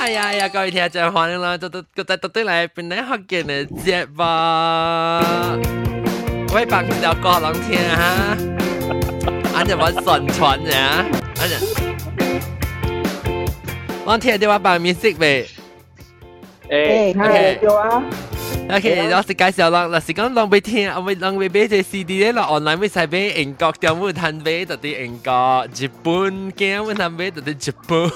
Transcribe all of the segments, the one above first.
哎呀呀，各位听众欢迎啦，到到个在到对嚟边啲学见嘅节目，喂，帮条歌人听哈，俺就玩宣传嘅，俺就，我听电话帮 music 未？诶，系有啊。OK，我是介绍啦，嗱是讲浪俾听，我咪浪俾俾只 CD 咧，落 online 咪使俾英国点会睇俾，到啲英国、日本嘅会睇俾，到啲日本。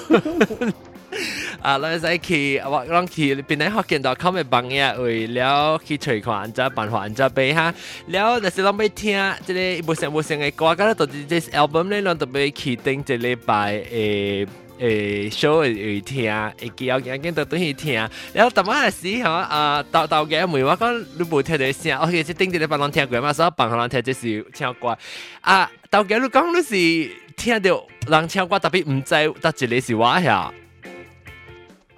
啊，那再去我让去边来福建到看咪朋友，为了去吹看安只办法安只背哈，了那是拢咪听，即里无声无声的歌，噶了到这 album 呢，啷都咪去顶这礼拜诶。诶、欸、，show 去听，诶，记要紧紧都等去听。然后，当下时吼，啊，豆豆嘅问，我讲你无听到声，我其实顶住你帮人听过嘛，所以帮人听就是听歌。啊，豆嘅你讲你是听到人听歌，特别唔知得一个是话呀。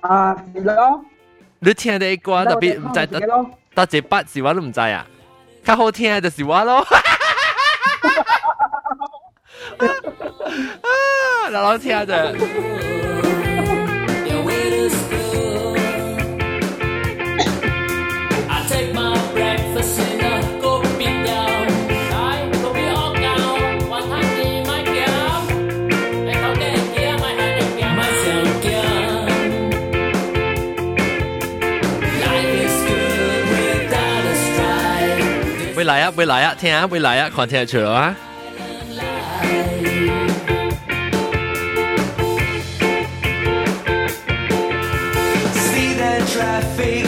啊，是咯。你聽啲歌特別唔知得得一筆是我都唔知啊，較好聽就是我咯。啊，老老聽着。未未来啊，听啊，未来啊，看听得出来啊。traffic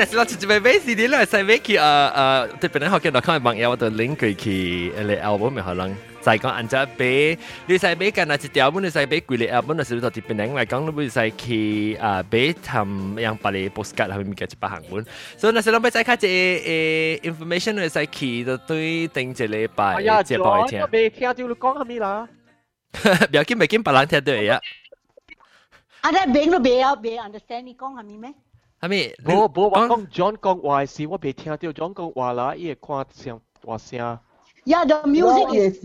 Hokkien 是啦，直接咪 base 啲啦，細尾佢啊啊，特別係 Hokkien 度看朋友，我哋 link 佢佢嚟 album 咪可能。在講按照俾你細俾間啊，一條本你細俾貴嚟啊，本來是到啲邊嚟講，你唔使去啊俾談樣把你 postcard 後面嘅一百行本，所以那時諗俾再睇一誒 information 你使去就對定一禮拜接報一聽。未聽就講下咪啦，唔要緊唔要緊，別人聽到嘢啊。啊！你邊都唔要，唔 understand 你講下咪咩？系咪？冇冇，我讲 John 讲话时，我未听到 John 讲话啦，伊会看声话声。 Yeah, the music is.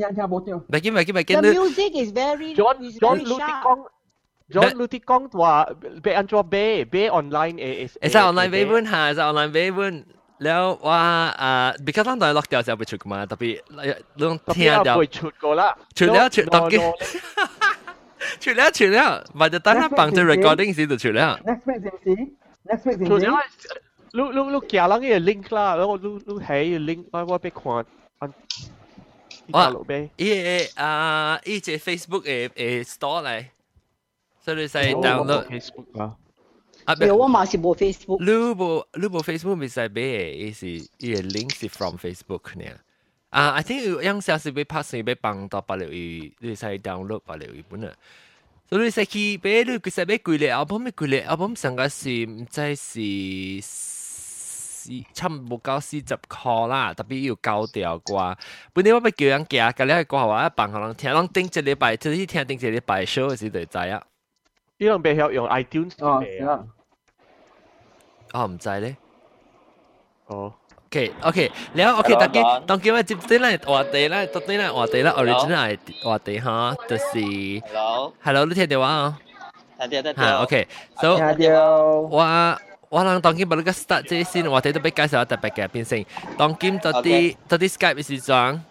Bagi bagi bagi. The music is very. John is John very 你 sharp. 讲，John 你讲话俾安怎买？买 online 诶诶。系使 online 买本吓，使 online 买本。แล้วว่าอ่า because 当当 lock 掉就ไปชุดมาแต่พี่ลอง听掉会出过啦。出了出当机。出了出了，或者等下绑住 recording 时就出了。 Next week 是唔是？Next week 是出唔是？了，你你你寄人嘅 link 啦，然后你你喺 link 我我俾看。哇！伊啊，伊只 Facebook 诶诶 store 嚟，所以你使 download Facebook 啊。啊，有我嘛是冇 Facebook。你冇你冇 Facebook 咪使买嘅，伊是伊个 link 是 from Facebook 呢。啊，I think 有样时是要拍成要帮到八六二，你使 download 八六二本啊。 所以你使去买你佢使买贵嘅 album，咩贵嘅 album 上个是唔知是。差唔多九四十箍啦，特别要交掉啩。本嚟我咪叫人寄，隔离过后话一办可能听，人顶一礼拜，就是听顶一礼拜 show 嘅时就知啊。呢样未晓用 iTunes 哦，嚟啊。哦，唔知咧。哦。 OK OK，然後 OK 大家，當今日接啲咧話題咧，到底咧話題咧 original 話題嚇，就是 Hello，Hello，你聽到啊？聽到聽到。OK，so 我我諗當今把呢個 start 即先，話題都俾介紹特別嘅變成當今到啲到啲 Skype 是裝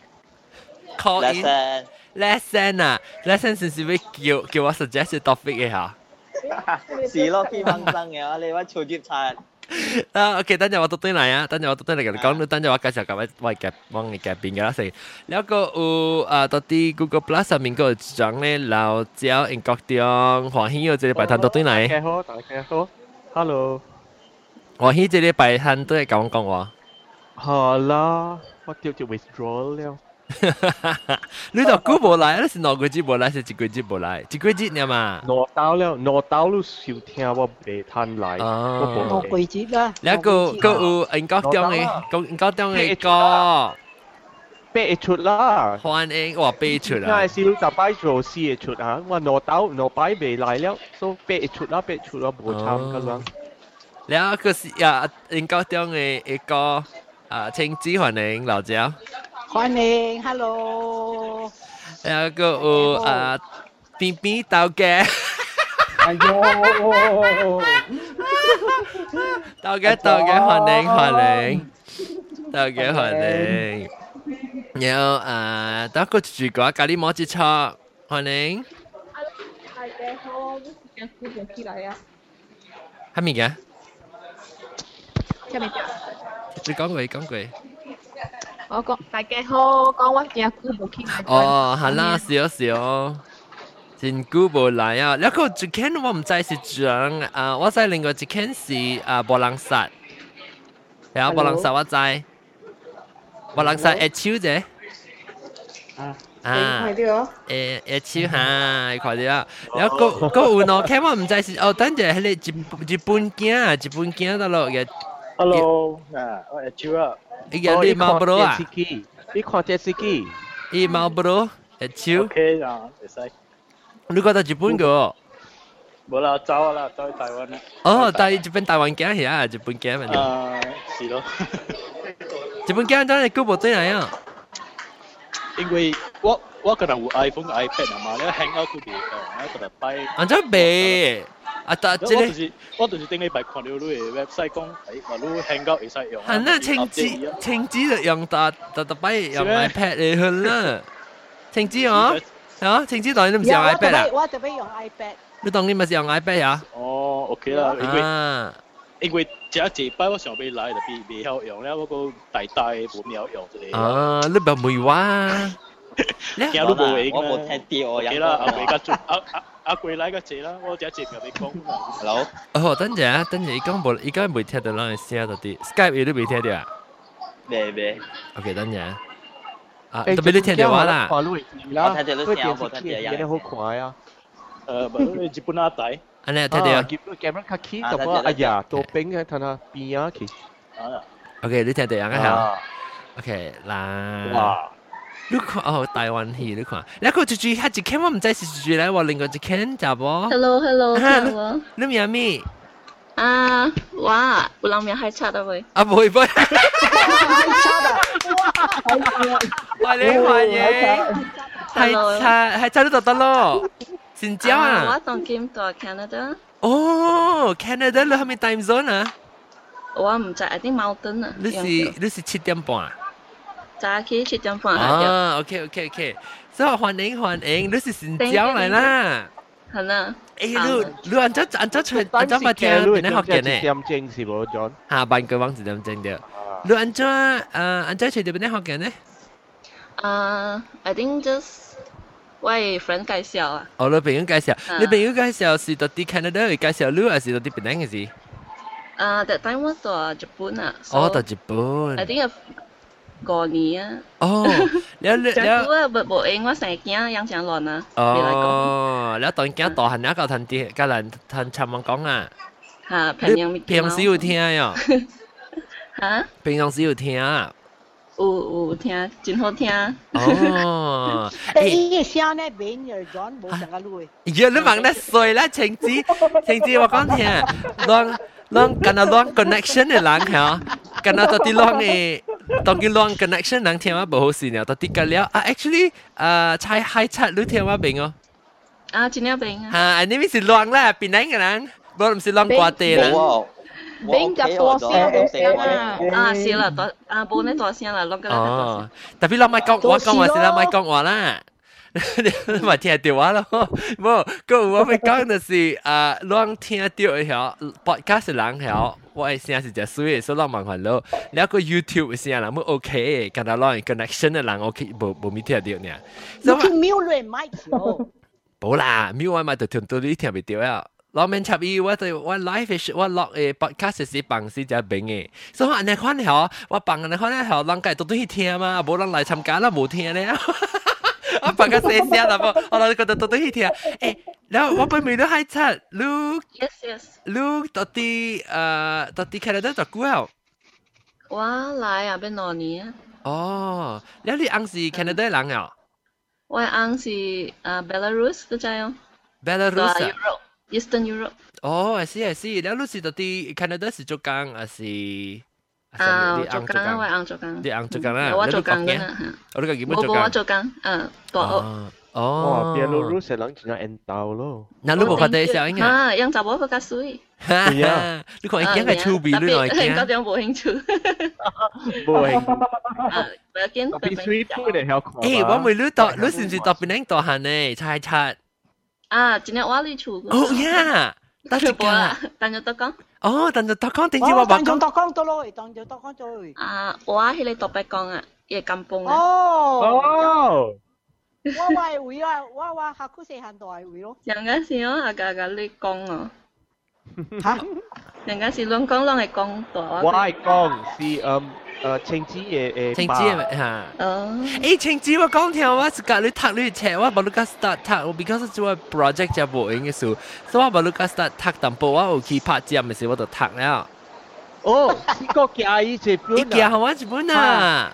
call in lesson 啊，lesson 先是會叫叫我 suggest topic 嘅嚇。是咯，幾蚊生嘅，你話超級差。啊，OK，等陣我讀對嚟啊，等陣我讀對嚟嘅，講等陣我介紹各位喂嘅幫你嘅邊嘅啦先。有個有啊，到啲 Google Plus 上面個獎咧，老焦英國獎，黃希要這禮拜談讀對嚟。大家好，大家好，Hello。黃希這禮拜談都係講講話。好啦，我叫做 withdraw 了。你就估无来，你是两个节无来，是一个节无来，一个节呢嘛？攞到了，攞到了少听我未摊来，哦我鬼节啦，然后个个有英国中嘅，个英国中嘅歌，八出啦。欢迎我背出因为啦。少就摆做四嘅出吓，我攞到攞摆未来了，所以八出啦，八出啦冇参咁样。然后个是啊英国中嘅一个啊青子欢迎老椒， 欢迎，hello，然后个有啊边边豆嘅。哎呦，豆嘅豆嘅欢迎欢迎，豆嘅欢迎。然后啊，得个住个咖喱摩吉错欢迎，大家好，我是江苏本起来啊，系咪嘅？听未到？你讲过讲过。 我讲大家好，讲我江苏本起来。哦，系啦，少少。真久无来啊！然后一间我唔知是张啊，我知另外一间是啊波浪萨，系啊波浪萨我知，波浪萨一手啫。啊，啊快，啲哦！诶一手吓，快啲啊！然后个个有喏，睇我唔知是哦，等阵系你日日本镜啊，日本镜得咯嘅， Hello，啊，我系 Joe 啊，依个你毛不啊？你看电视机，伊毛不一手， OK 啊，会使，你觉得日本个？冇啦，走啦，走去台湾啦。哦，但系日本台湾镜系啊，日本镜咪。啊，是咯，日本镜真系久无对嚟啊！因为我我可能有 iPhone、iPad 啊嘛，你 hang out 都袂到，我可能摆。安怎白？ 啊，但我即个就是我就是顶礼拜看到你嘅 website 讲，诶，话你 hang out 会使用。系那青子青子就用搭搭搭摆用 iPad 嚟去啦。青子哦，啊，青子当然都唔是用有我 iPad 啦，我特别用 iPad，你当然咪是用 iPad 呀？哦，OK 啦，因为啊，因为这一摆我想要来就未未晓用咧，我个大大冇晓用之类。啊，你唔梅话，你惊都冇影我冇啦。听到我 OK 啦，阿伟家做阿阿 阿贵来个谢啦，我只谢同你讲嘛。 Hello，哦，等阵啊，等阵，伊讲无，伊讲未听到咱嘅声到底，Skype 伊都未听到啊。未未， OK，等阵啊，啊，特别你听到我啦。看你啦，我睇到你声我冇听到呀你好快啊！诶，唔系日本阿弟。安尼听到啊见到 camera 卡起，就话哎呀，ตัว冰嘅睇下边啊，其实啊， ？OK，你听到啊？啱啊， OK，嗱。哇！ 你看哦，台湾戏你看，然后就住一一间我唔知是住嚟，我另外一间咋噃？ Hello Hello，啊听我你名咩？啊，哇，有人名系差得喂，啊，唔会唔会，欢迎欢迎，系差系差都得得咯，先交啊！我当今到 Canada，哦，Canada 你系咪 time zone 啊？我唔知，I think Mountain 啊，你是你是七点半 早起七点半下啊？OK OK OK，所以欢迎欢迎，你是先交嚟啦。系啦，诶，你你按照按照出按照咪听边啲学嘅呢？点正是冇 John 下半个网址点整掉？你按照诶按照出啲边啲学嘅呢？啊，I think just 我系 friend 介绍啊，哦，你朋友介绍，啊你朋友介绍是到啲 Canada 会介绍你，还是到啲边样嘅事？啊，that time 我到日本啊，哦，到 so 日本 I。think 過年啊！哦，你你你，就啊，不不，因我成日驚養成亂啊。哦，你當驚大漢啊，個騰啲，個人騰尋問講啊。嚇，平常平時有聽呀？嚇？平常時有聽啊？有有聽，真好聽。哦，但伊個聲咧變耳轉，冇成個路。呀，你問得衰啦，晴子，晴子，我講聽，亂亂跟啊亂 connection 嘅人嚇，跟啊到啲亂嘅。Tongilong connection 能听话不好事了，到底个了啊？Actually，呃，才还差你听话病哦。啊，真了病啊！啊，安尼咪是乱啦，变哪个人？不，唔是乱挂地啦。冰就多聲多聲啊！啊，是啦，多啊，冇咩多聲啦，落個啦。哦，特別落咪講，我講話是啦，咪講話啦。你咪听到话咯，冇，个我咪讲就是啊，让听到一条 podcast 人条，我系声是只水，所以เรา蛮烦恼。แล้วก็ YouTube 嘅声人冇 OK，跟到让 connection 嘅人 OK，冇冇咪听到呢？你去瞄乱麦条，冇啦，咪我咪就听到你听唔到啊。 老面插伊，我对我 live 系我录诶 podcast 是放是只边嘅，所以我安尼看了，我放安尼看了，人家都都去听嘛，无人来参加啦，无听咧。 我放个细声啦，我我觉得都都去听。诶，然后我本未都喺出，Lu Yes, yes. Lu 到底诶到底 Canada 做久啊？我来啊，边两年啊？哦，แล้ว你昂是 Canada 人啊我昂是啊 Belarus 嗰只哦， ？Belarus 啊？ Europe, Eastern Europe。哦，系是系是，แล้ว你是到底 Canada 是做工还是？啊，你做工啊，我昂做工。你昂做工啦？我做工嘅啦，我呢个基本冇冇我做工。做工，嗯，大屋。哦哇 Ah, di ang cukang. Wa ang cukang. Di ang cukang. Hmm. Wa cukang kan. Ora ka gimana cukang? Wa cukang. Eh, tua o. Oh. Wah, Belarus selang cina entau lo. Nah, lu bukan dari siang ingat. Ha, yang cakap apa kasui? Ha, lu kau ingat kan cubi lu nak ingat. Kau jangan bohong cu. Bohong. Bagian tapi sui pun dah help. Eh, wa mai lu tak lu sini tak penang tak han eh, cai chat. Ah, cina wa lu cu. Oh yeah. Tak cuba. Tanya tak kang. 哦，但系特讲点知哦，我话讲。当中当讲到咯，当中当讲到。啊，我喺你特别讲啊，嘢咁崩啊。哦，哦，我话会啊，我话下区四行度系会咯。人家是我阿家家你讲啊，吓？人家是乱讲，乱系讲大话。我系讲是诶 诶青子嘅诶。青子系咪吓？哦，诶，青子我讲听，我是隔你读你册，我冇你个 start 读，我 because 做 project 就冇用嘅数，所以我冇你个 start 读，淡薄我有去拍节嘅时我就读了。哦，呢个嘅伊这伊件好玩一本啊！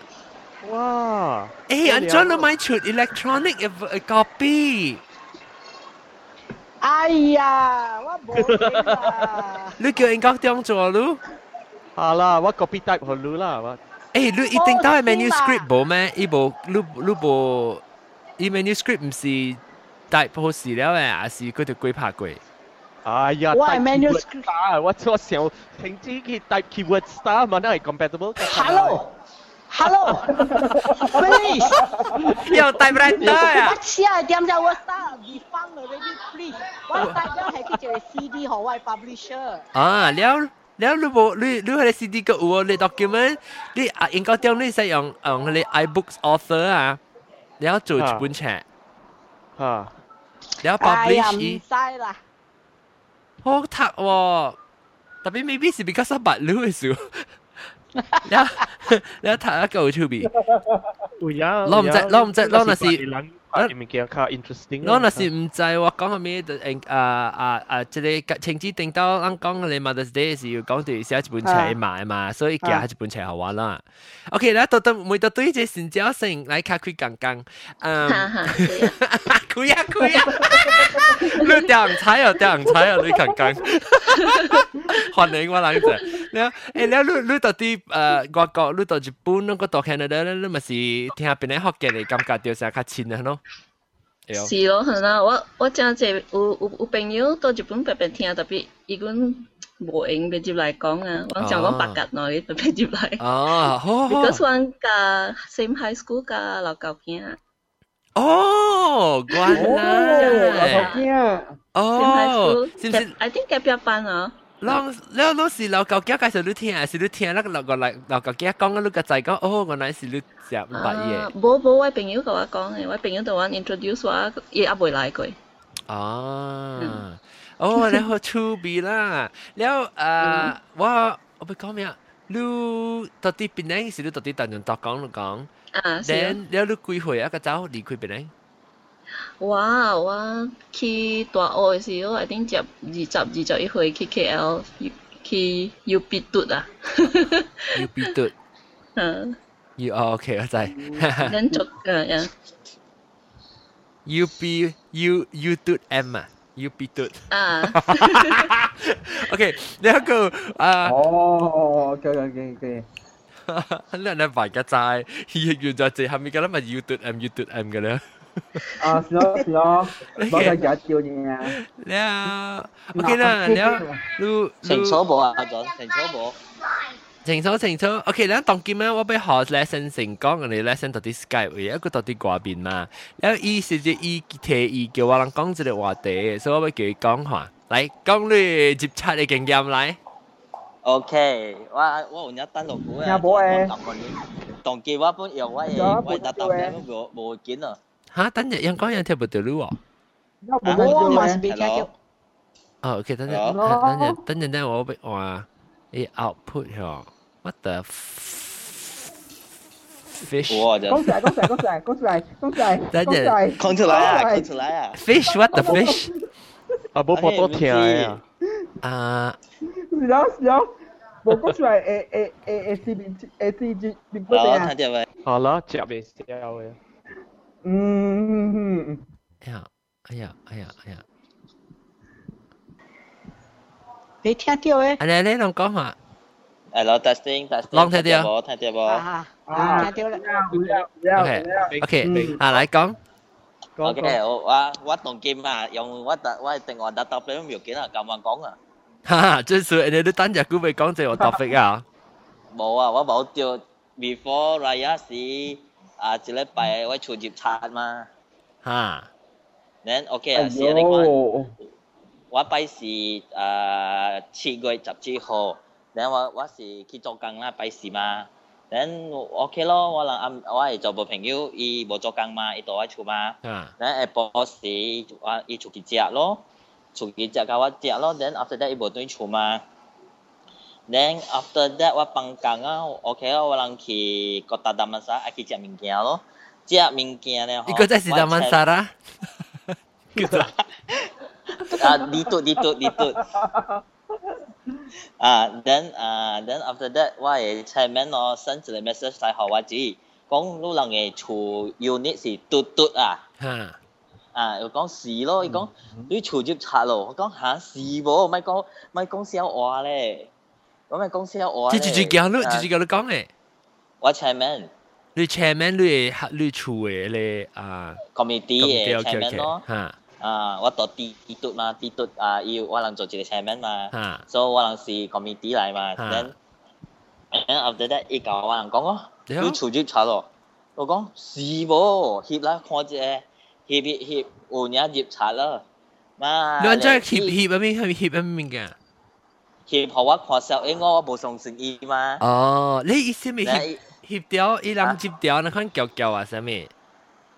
哇！诶，安装你买出 electronic 嘅 copy，哎呀，我冇嘢啊！你叫人家点做咯？ 好啦，我 copy type 好你啦，我。诶，你一定都系 manuscript 冇咩？伊部你你部伊 manuscript 唔是 type 好事了诶，还是佢条鬼拍鬼？哎呀，我系 type manuscript keyword star，我我想青子嘅 type keyword star 嘛，都系 compatible。 Hello，Hello，please，又 typewriter 啊我！黐系点就我 start be found already please，我 start 咗系叫做 CD 好，我系 publisher。啊，แ 然後你冇你你喺 CD 個有你 document，你啊應該點你使用用你 iBooks author 啊，然後做一本冊，啊，然後 publish 伊。哎呀，唔使啦。好讀喎，特別 maybe 是 because 白路嘅事。然後然後讀一個 YouTube。唔要。攞唔知攞唔知攞那是。拍嘅物件较 interesting。攞那是唔知我讲下咩？诶啊啊啊！即系情子定到啱讲你 Mother's Day 时要讲对写一本册卖嘛，所以寄一本册好玩啦。OK 啦，到到每到对只成交性嚟卡佢刚刚，嗯，哈哈，对啊。佢啊佢啊，你掉人踩啊掉人踩啊，你刚刚，欢迎我冷静。你诶你你你到啲诶外国，你到日本，你个到 Canada 咧，你咪是听下边啲学嘅你感觉到成较亲啊 咯。是咯，系啦，我我真系有有有朋友到日本白白听，特别伊管无用直接嚟讲啊，我想讲白格内白白接嚟。哦，好好。 Because 我架 same high school 架老旧见啊哦，原来听。 ，same high 哦 school，，是唔是？ I think 隔壁班啊， 啷啷啷是老旧家介绍你听，还是你听那个老旧来老旧家讲，你个仔讲，哦，原来是你食唔白嘢。冇冇位朋友同我讲嘅，位朋友同我 introduce 我，伊也未来过。哦，哦，然后出边啦，然后诶，我我咪讲咩啊？你到底边呢？是你到底当中度讲你讲啊，是啊。 ，then 然后你几岁啊？个走离开边呢？ 哇！我去大学嘅时候，I think 接二十二十一岁去 KL 去 U B 嘟啊，要必读，嗯，要哦，OK，我知。连续诶呀， U B U U 嘟 M 啊，U B 嘟。啊， OK，呢一个啊。哦，OK OK OK。你系摆个斋，原来就系咪㗎啦？咪 U 嘟 M U 嘟 M 嘅咧。 啊，是咯是咯，我睇緊叫嘢。你啊，OK 啦，你啊，你清楚冇啊，阿俊，清楚冇？清楚清楚，OK，你當今咧，我俾學 lesson 成功，我哋 lesson 到啲 Skype，有一個到啲掛邊嘛，然後伊直接伊提伊叫我人講一個話題，所以我要叫伊講下，來講你接觸嘅經驗來。OK，我我有一單落股啊，我當今我本用我嘅我搭搭嘅冇冇見啊。吓，等日人讲人听唔到你喎。要不我跟 must 住 be careful。 哦，OK，等阵哦等阵等阵等我俾话你 output 喎，what the fish 我就讲出嚟，讲出嚟，讲出嚟，讲出嚟，讲出嚟，等阵讲出嚟，讲出来啊，讲出来啊！ fish what the fish 啊，冇播多听啊！啊是咯是咯，冇讲出嚟，诶诶诶诶视边诶视住边嗰哦，边啊，睇到未？好啦，接未笑嘅。 嗯嗯嗯，哎呀哎呀哎呀哎呀，你听到诶？阿你你谂讲下， Hello testing testing，朗睇到冇？睇到冇啊啊，听到啦。有有 OK 有， OK，嗯啊嚟讲， ？OK，我我我当 game 啊，用我特我定我特特俾唔要紧啊，咁样讲啊。哈哈，即系你都等日估未讲这个 topic 啊，冇啊，我冇掉 before raya 时 啊，一礼拜我出接刷嘛。哈， Then OK 哎啊，是你讲。呦，我拜是诶七月十七号，然后我我是去做工啦，拜四嘛。然后 OK 咯，我能暗我系做部朋友，伊冇做工嘛，伊到我厝嘛。啊，然后下晡时我伊出去食咯，出去食甲我食咯。Then after that 伊无对厝嘛。 Then after that 我放工啊，OK 咯，我能去国达达曼沙，爱去食物件咯。食物件咧，一个在是大曼沙啦，啊，ditut ditut ditut 啊，then 啊，then after that 我系 chairman 咯，send 一个 message 嚟互我知，讲你人嘅厝 unit 是嘟嘟啊，哈，啊，又讲是咯，伊讲你厝接拆咯，我讲吓是无，咪讲咪讲笑话咧， 我咪讲笑话咧，即系叫你，啊即系叫你讲嘅，我 chairman 你 chairman 你系你处嘅你啊 committee 嘅 OK chairman OK，咯，哈啊，我到 D D 嘟嘛，D 嘟啊，要我能做一个 chairman 嘛。哈， so 我能是 committee 嚟嘛啊，then then after that 伊教我人讲咯，对你储接查咯，我讲是喎，翕啦看只翕翕翕有人接查啦，嘛，你按照协协入面系协入面嘅， 翕互我看小，因为我无相信伊嘛，哦，你意思咪协你协掉，伊人接掉，你看叫叫啊，啥物？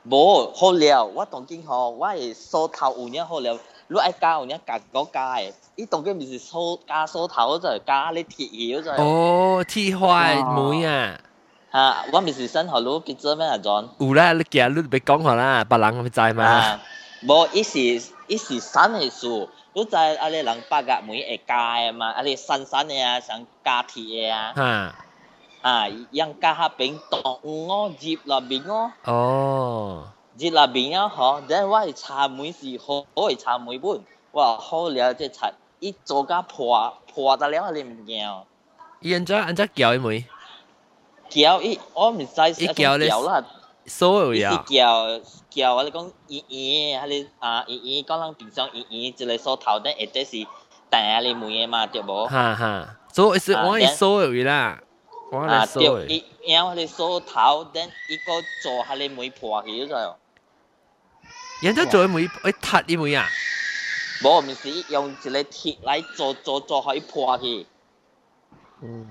无好了，我当今吼，我系梳头有影好了，你爱加有影加嗰加诶，伊当今咪是梳加梳头就系加你铁晓就系，哦，铁花妹啊！吓，我咪是新学佬结咗咩啊，John？有啦，你今日你别讲下啦，别人咪知嘛。啊，无，伊是伊是山嘅树， 你知啊？你人八甲梅会加嘅嘛？啊，你山山嘅啊，想加铁嘅啊，吓，啊，人加下边当我接落边我，哦，接落边啊，嗬，但系我系茶梅是好，我系茶梅本，哇，好了即茶，伊做甲破破得了你唔惊，伊安怎安怎叫伊妹？叫伊我唔知伊 叫你叫啦。伊是所有呀，叫叫我哋讲姨姨，啊你啊姨姨讲人平常姨姨一个梳头咧，一啲是带你妹嘅嘛，对无？哈哈，所以是我系所有啦，我啊系所有对，。伊然后你梳头，等伊个做下你妹破去咗，人家做伊妹，会踢伊妹啊？无唔是用一个铁嚟做做做下伊破去，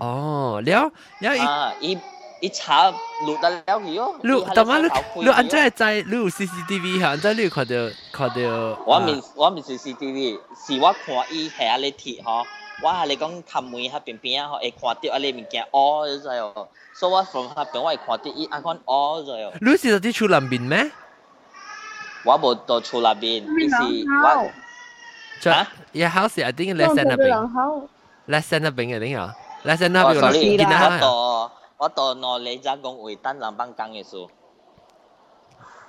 哦，了了伊。啊伊 伊插录得了去哦。你但系你你安怎系？会知你有 CCTV 吓？安怎你有看到看到？我面我面 CCTV，是我看伊系啊你铁嗬。我系你讲冚门喺边边啊，会看到啊你物件屙咗咗，所以我 from 喺边我会看到伊啊看屙咗。你是到底厝南边咩？我冇到厝那边，伊是我就啊，your house I think less than 那边，less than 那边嘅定系，less than 那我边 sorry，见我下。到 我到内里咋讲会等两班工嘅数。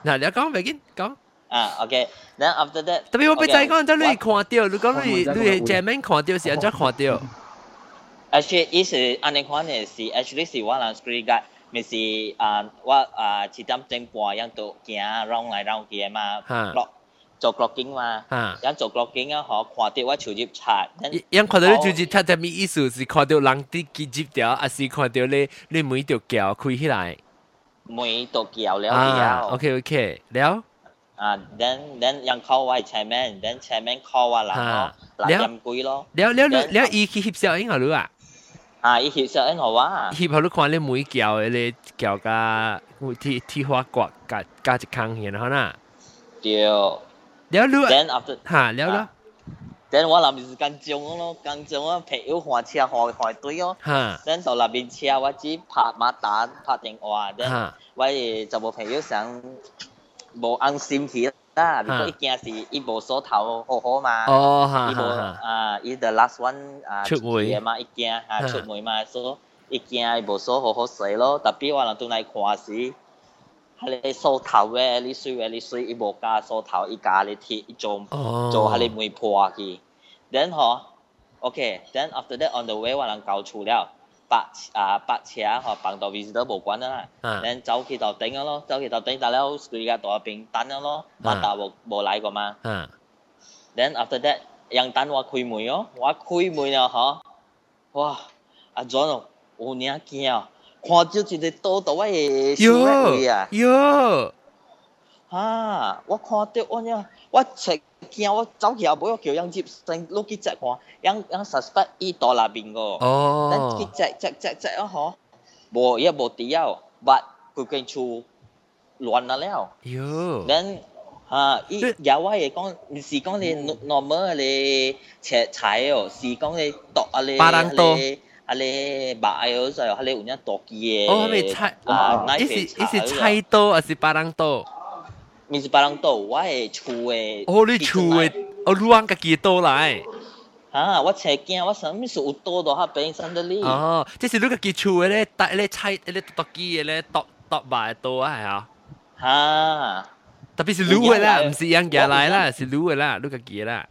嗱，你讲别紧讲。啊，OK，then after that，特别我俾仔讲，就你我看到，你讲你你系正面看到是安怎看到？ actually 伊是安尼款嘅是，actually 是我人 screen guard，咪是啊我啊七点钟半样到行 round 来 round 去嘛吓，clock 做 clocking 嘛，吓。样做 clocking 啊，嗬，看到我手接刷，因看到你就接睇睇咩意思？是看到人啲结接掉，还是看到你你每条桥开起来？每度叫了啊了。 ，OK OK，了。啊，then then 人 call 我系 chairman，then chairman call 我人咯，六点几咯。了了了了，伊去翕相影下你啊？啊，伊翕相因我啊，翕下你看你每桥嘅你桥加铁铁花刮加加一坑然后啦。对。 了你 Then after 吓了了。 等我那边是间中咯，间中啊朋友换车换换队咯，哈等到那边车我只拍马打拍电话，等哈我就冇朋友想冇安心起啦，如果一件事伊无所头好好嘛。哦哈伊无哈哈啊，伊 the last one 啊出门嘅嘛，一件啊哈出门嘛，所以一件伊无所好好势咯。特别我人都嚟看时， 喺你梳头嘅，你水嘅，你水一无加手头，一加你贴一种做喺你门破去。然后，OK，then after that on the way，我人搞出了，把啊把车和放到位置都无关啦。嗯。然走去就等咗咯，走去就等，但系我随家在边等咗咯，冇达冇冇来过嘛。嗯。Then after that，杨等我开门哦，我开门了哈，哇，阿 John，我娘惊啊！看就一个多多我的小妹啊，哟，哈、啊，我看到我呀，我才惊我走起来不要叫杨吉生落去再看，杨杨十八亿伊到那边个，哦，咱去再再再再啊吼，无也无必要，把佮跟出乱了了，哟，咱。啊！伊野外也讲，唔是讲你 normal 切菜哦，是讲你剁啊巴啊你。啊你白嗰阵，啊你有一剁嘅。哦，咪菜啊，一是一是菜刀还是巴郎刀？唔是白郎刀，我系厝嘅。哦，你厝嘅哦，乱家己刀来。啊，我切惊，我想咩事有多到下边生得哩。哦，即是你家己厝嘅咧，搭咧菜咧剁机嘅咧，剁剁埋刀啊，系啊。哈，特别是卤嘅啦，唔是人家来啦，是卤嘅啦，你家己啦。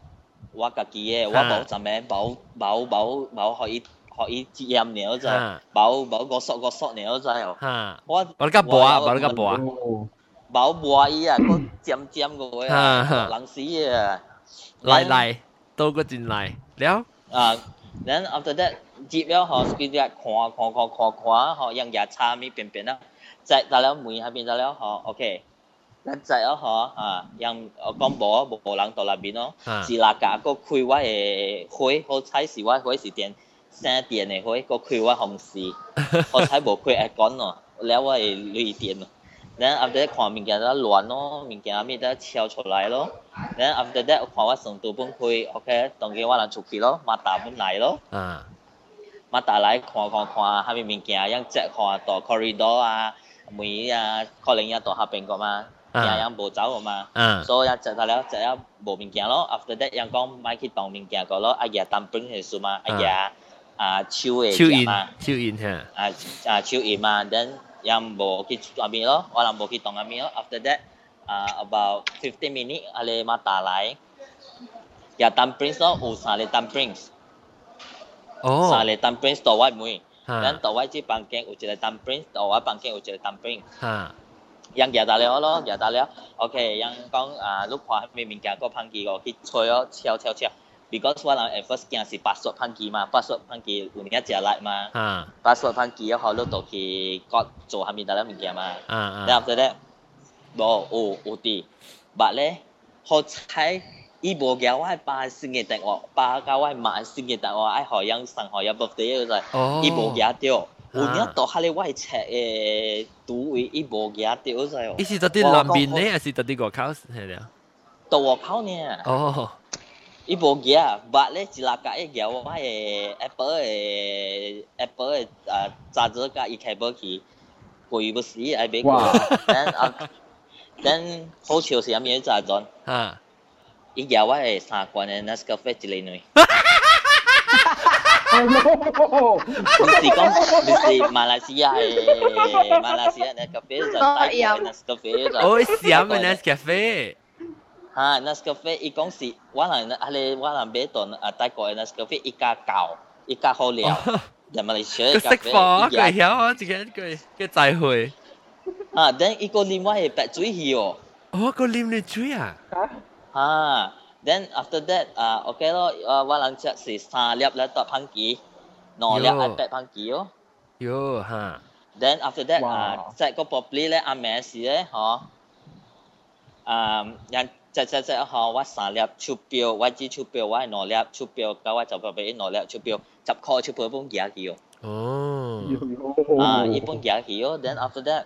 我家己嘅，我冇阵咩冇冇冇冇可以 可以接任了就啊冇冇个索个索了就。哈，我我你家播啊，我你家播啊。哦，冇话伊啊，个尖尖个位哈啊，哈冷死啊！嚟嚟，刀个进嚟，了。啊，then after that 接了嗬，佢哋看看看看看，嗬，人家差咪边边啦，只到了门下边到了嗬，OK。咱只啊嗬啊，人我讲无无人到那边咯，啊是那架个开我嘅火，好彩是我火是电 生电嘅火，个开我红事，好彩无开会讲咯，了我系雷电咯。然后 after that 看物件都乱咯，物件咪都超出来咯。然后 after that 看我上到本开，OK，当然我能出去咯，马达本嚟咯，啊，马达嚟看看看，下面物件样只看到 corridor 啊，每啊可能一到下边个嘛，啊样样无走个嘛。啊，所以一只到了，只一无物件咯。After that 人讲买去当物件个咯，阿爷当本系数嘛，阿爷 啊手嘅手印只嘛。手印吓，啊啊超热嘛，then yang bo ki ami lo, walang bo ki tong ami lo. After that, uh, about 15 minutes ale mata lai. Ya dumplings lo, usa le dumplings. 哦 Sa，le dumplings to wai mui. 吓 Dan to wai chi pancake u le dumplings, to wai pancake u le dumpling. 吓， Yang ya da le lo, ya da le. Okay, yang kong ah ลูกความีมิงแกก็พังกีก็คิดช่วยอ๋อเชียวเชียวเชียว because ว่าเรา at first กินสิปัสสาวะพังกีมาปัสสาวะพังกีอุ่นนี้จะไล่มา 吓， ปัสสาวะพังกีเขาลูกตัวกีก็做下面得啦物件嘛。啊 然 啊， 后 after that，冇有有啲，但咧好彩伊无叫我八先嘅电话，八教我万先嘅电话，爱学人上学有 birthday 就系，哦，伊无叫到，有影到下咧我系切诶赌位，伊无叫到就系伊，是到底南边呢，还是到底外口系了？到我口呢，哦， Ibu gia, but le silaka e gia wa e Apple e Apple e za zhe ka i kai bo ki go yu bu si ai be go. Then then ho chiu si am ye za zon. Ha. I gia wa e sa quan e nas ka fe chile nui. Mình chỉ có mình chỉ Malaysia Malaysia Nescafe rồi Thái Nescafe rồi. Ôi xiêm Nescafe 吓 Nescafe 伊讲是我人系你我人买到啊泰国嘅 Nescafe 伊家旧伊家好料，人马来西亚佢识货，佢嘅晓啊，自己佢佢再会。啊，等伊个啉我系白水鱼哦。哦，个啉你水啊？啊，then after that 啊，OK 咯，啊我人只是三粒咧搭番机，两粒系白番机哦。哟吓， Then after that 哇啊，即系个 probably 咧阿咩事咧，嗬？啊，人 即即即嗬，我三粒出标，我只出标，我系两粒出标，咁我就俾两粒出标，十块出标本嘢去哦。哦，啊，一本嘢去哦。Then after that，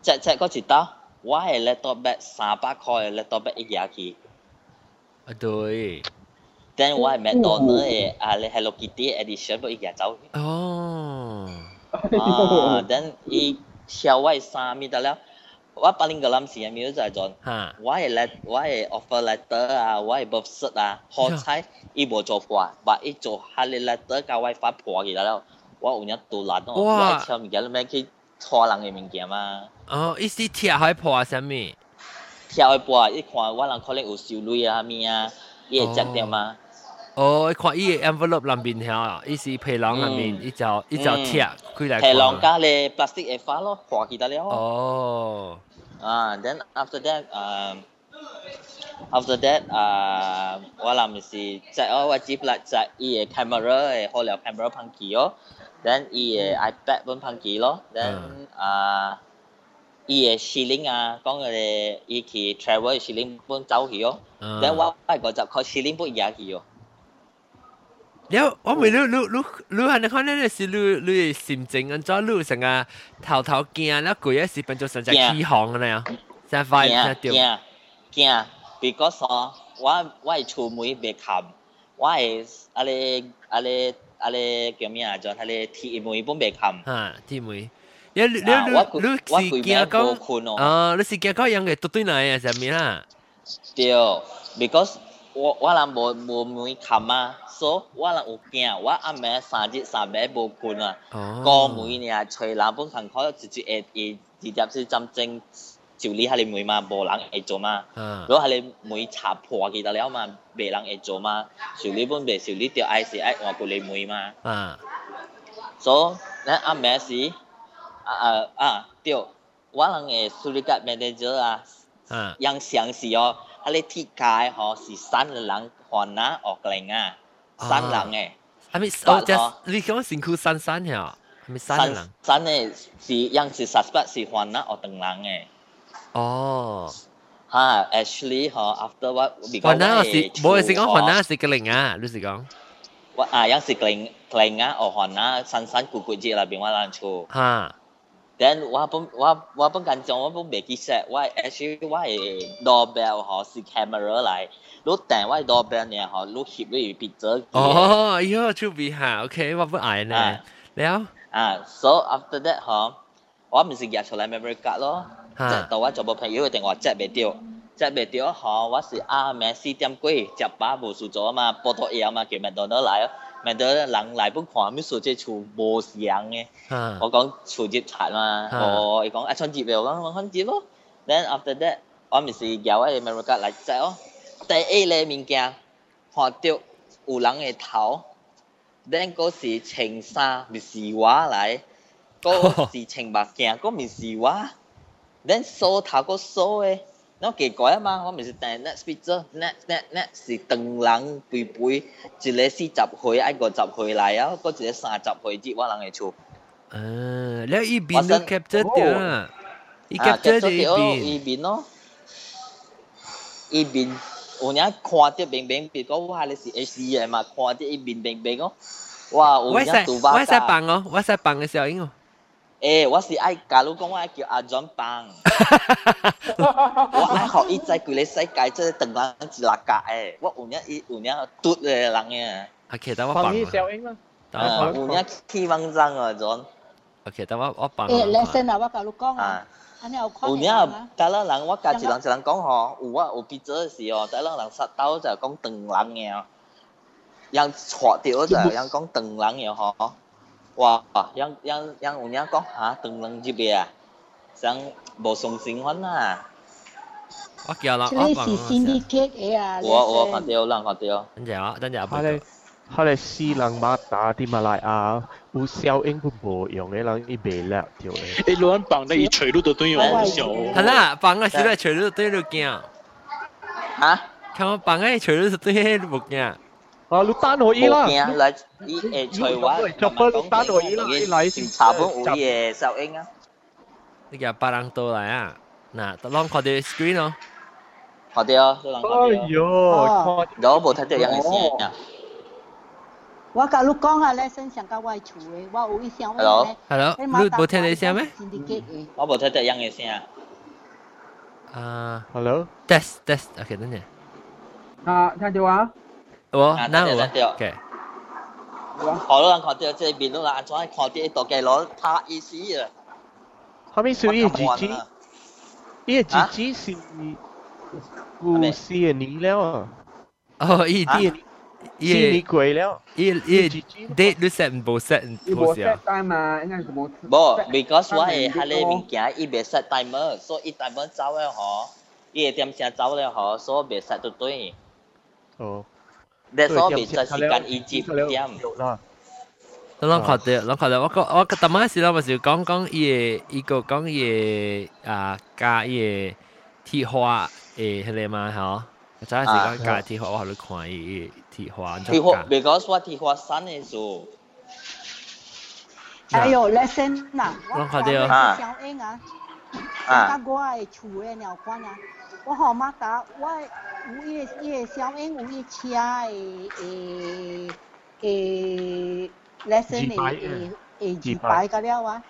即即嗰一刀，我系 laptop bag 三百块嘅 laptop bag 一嘢去。 啊对， then 我系 McDonald 嘅啊，你 Hello Kitty edition 不过伊日走。哦，啊，then 伊超我衫咪得了。 我八零個諗時係咪就係做？嚇，我係 let 我係 offer letter 啊，我係 birth cert 啊，好彩伊無做破，但伊做下你 letter 教我發破去了，我有影杜爛哦，我係超物件，你咩去拖人嘅物件嘛？哦，伊是貼海破啊，啥物？跳去破，伊看我人可能有收鐳啊咩啊，伊會執掉嘛？哦，伊看伊个 envelope 里面条啊，伊是皮囊里面，伊就伊就贴开来系浪加你 plastic 嘅花咯，破去得了。哦，啊，then after that，诶，after that，诶，我谂是即系我接嚟即系伊嘅 camera 嘅好了 camera 拍机哦，then 伊嘅 iPad 本拍机咯，then 诶，伊嘅 shilling 啊，讲嘅伊去 travel 嘅 shilling 本走去哦，then 我系个就靠 shilling 本嘢去哦。 了，我咪你你你你係你看咧是你你心情安怎？你成個頭頭驚，那鬼嘢是變做成隻起航咁樣，成塊聽到。驚驚，because 我我係出門未冚，我係啊咧啊咧啊咧叫咩啊？就係咧鐵門本未冚。嚇，鐵門。你你你你是驚講啊？你是驚講樣嘅對對嚟嘅上面啊？對，because。我我人无无妹冚啊。所我人有惊，我暗暝三日三暝无困啊。个妹呢，吹冷本行开直接会会直接是针正就你系你妹嘛，无人会做嘛。如果系你妹插破记得了嘛，别人会做嘛。就你本别就你条爱是爱换过你妹嘛。啊。所以咱暗暝时啊啊啊对，我人嘅处理甲 manager 啊，样详细哦， 啊你铁界吼是三个人换啊学龄啊。三人诶，系咪？哦，即你讲辛苦三三呀？系咪三人？三诶是样是 suspect 是患啦，我等人诶。哦。吓，actually 嗬，after what？患啦是，冇系是讲患啦是个零啊，你是讲？我啊，样是零零啊，我患啦，三三咕咕节那边我人厝。吓。 Then 我不我我不敢讲，我本袂记实。我 actually 我的 doorbell 吼是 camera 来，如等我 doorbell 呢吼，如摄你比这。哦，哟，就比下，OK，我不爱呢。了啊，so after that 哈，我唔是寄出来 memory card 咯，即到我做部朋友一定话接袂到，接袂到吼，我是啊，咩四点几，食饱无事做嘛，波多野嘛，叫麦当劳来。麥當勞人嚟本看咩數即係厝無時樣嘅。我講厝接拆嘛，我講一穿接又講我穿接咯。then after that 我咪是有一 memory card 嚟執咯。第一个物件看到有人嘅头，then 嗰時穿衫咪是我来，嗰是穿目镜嗰咪是我，then 梳頭嗰梳嘅，nó kỳ quái mà 我咪是第 next picture next next next 是等人背背一个四十歲一個十歲嚟啊，嗰一個三十歲至我人會出。啊，你依邊都 capture 掉啦，依 capture 就依邊。依邊咯，依邊我哋看啲平平，別講話你是 H C 嘅嘛，看啲依邊平平咯。哇，我一度巴。我一曬棒哦，我一曬棒嘅時候應該。诶，我是爱，假如讲我爱叫阿 John 放，我爱学伊在规个世界，即系等人一落架诶，我有影伊有影嘟嘅人嘅。 OK，等我放。放小英啦。啊，有影气氛争啊，John。 OK，等我我放。诶，lesson 啊，我教你讲啊。有影，但系人我家一人一人讲吼，有我有比较时候，但系人杀到就讲长人嘅，人错掉就人讲长人嘅吼， 哇，人人人有影讲吓长人入嘅啊，想无上新欢啊。我叫啦，我放。是 syndicate 嘅啊。我我看到，人看到。等阵啊，等阵啊。佢哋佢哋斯人马打啲马来亚。有小英佢无用嘅人，伊袂叻条嘅。你乱放你随路都对用小。系啦，放嘅时咧随路对路惊。吓？看我放嘅随路对路惊。 啊，你单可以啦。惊嚟，伊诶随我。就不单可以啦，你嚟先查本有嘅小英啊。你叫八人到嚟啊？嗱，当看到 screen 咯。看到，你人看到。哎呦，我冇睇到样嘅先啊。我甲你讲啊，咧先上到我厝诶，我有一声咩咧？Hello，你冇听到声咩？我冇听到样嘅声啊。啊，Hello，test test，OK，等阵。 啊，听到啊？ 我啊那我对对对 OK，好多人看到这边都啦，安怎看到一度嘅攞拍意思啊？后面小伊自己，伊自己是有四年了啊，哦，伊四年四年过了，伊伊 date 你 set 唔冇 set 你冇冇事啊 set？time 嘛，应该是冇。无，because 我系下咧物件，伊袂 set timer，所以伊 timer 走咧嗬，伊会点声走咧嗬，所以袂 set 到对。哦， 但所以袂 set 时间伊接点。啦。咱看到，咱看到，我讲我头晚时咱咪是讲讲伊个伊个讲伊个啊加伊个铁花诶迄个嘛吼，就系时讲加铁花，我喺度看伊铁花，铁花，because 我铁花山嘅数。哎呦，lesson 呐，我看到啊，小英啊，啊，我系厝嘅鸟关啊， 我好马达，我午夜夜小英一夜车诶诶诶，lesson 诶诶诶，金牌个了啊！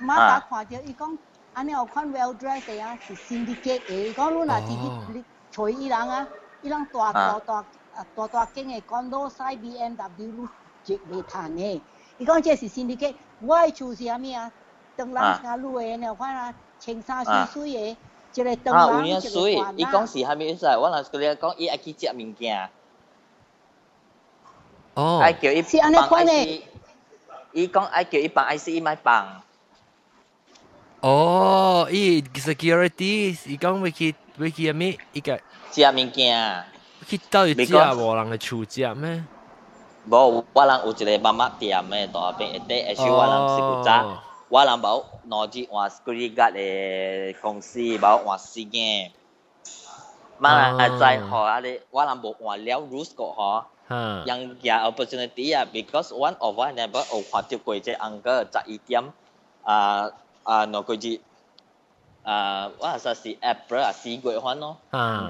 马达看着伊讲，安尼我看 well dressed 啊，是新滴客诶。伊讲，路那滴你，坐伊人啊，伊人大大大啊，大大间诶，广州西 BMW 直未弹诶。伊讲这是新滴客，我爱穿些咩啊？当然，路诶，你看啊，清沙水水诶。一個長人一個水。伊讲是虾米意思？我若是讲伊爱去食物件。哦，爱叫伊是安尼。伊讲爱叫伊放 IC 伊買放。哦，伊 security，伊讲要去要去咩？伊个食物件。去到底食无人嘅厝食咩？无，我人有一个妈妈店嘅大邊，一啲係我人是古早，我人冇攞住换 security guard 嘅公司冇换时间。妈系在学啊！你我人冇换了 rules 个嗬。yang ya opportunity ya because one of one never oh khoa tiêu quay chơi ăn cơ tại ý tiêm à à nó quay gì à what là si April à si quay hoan nó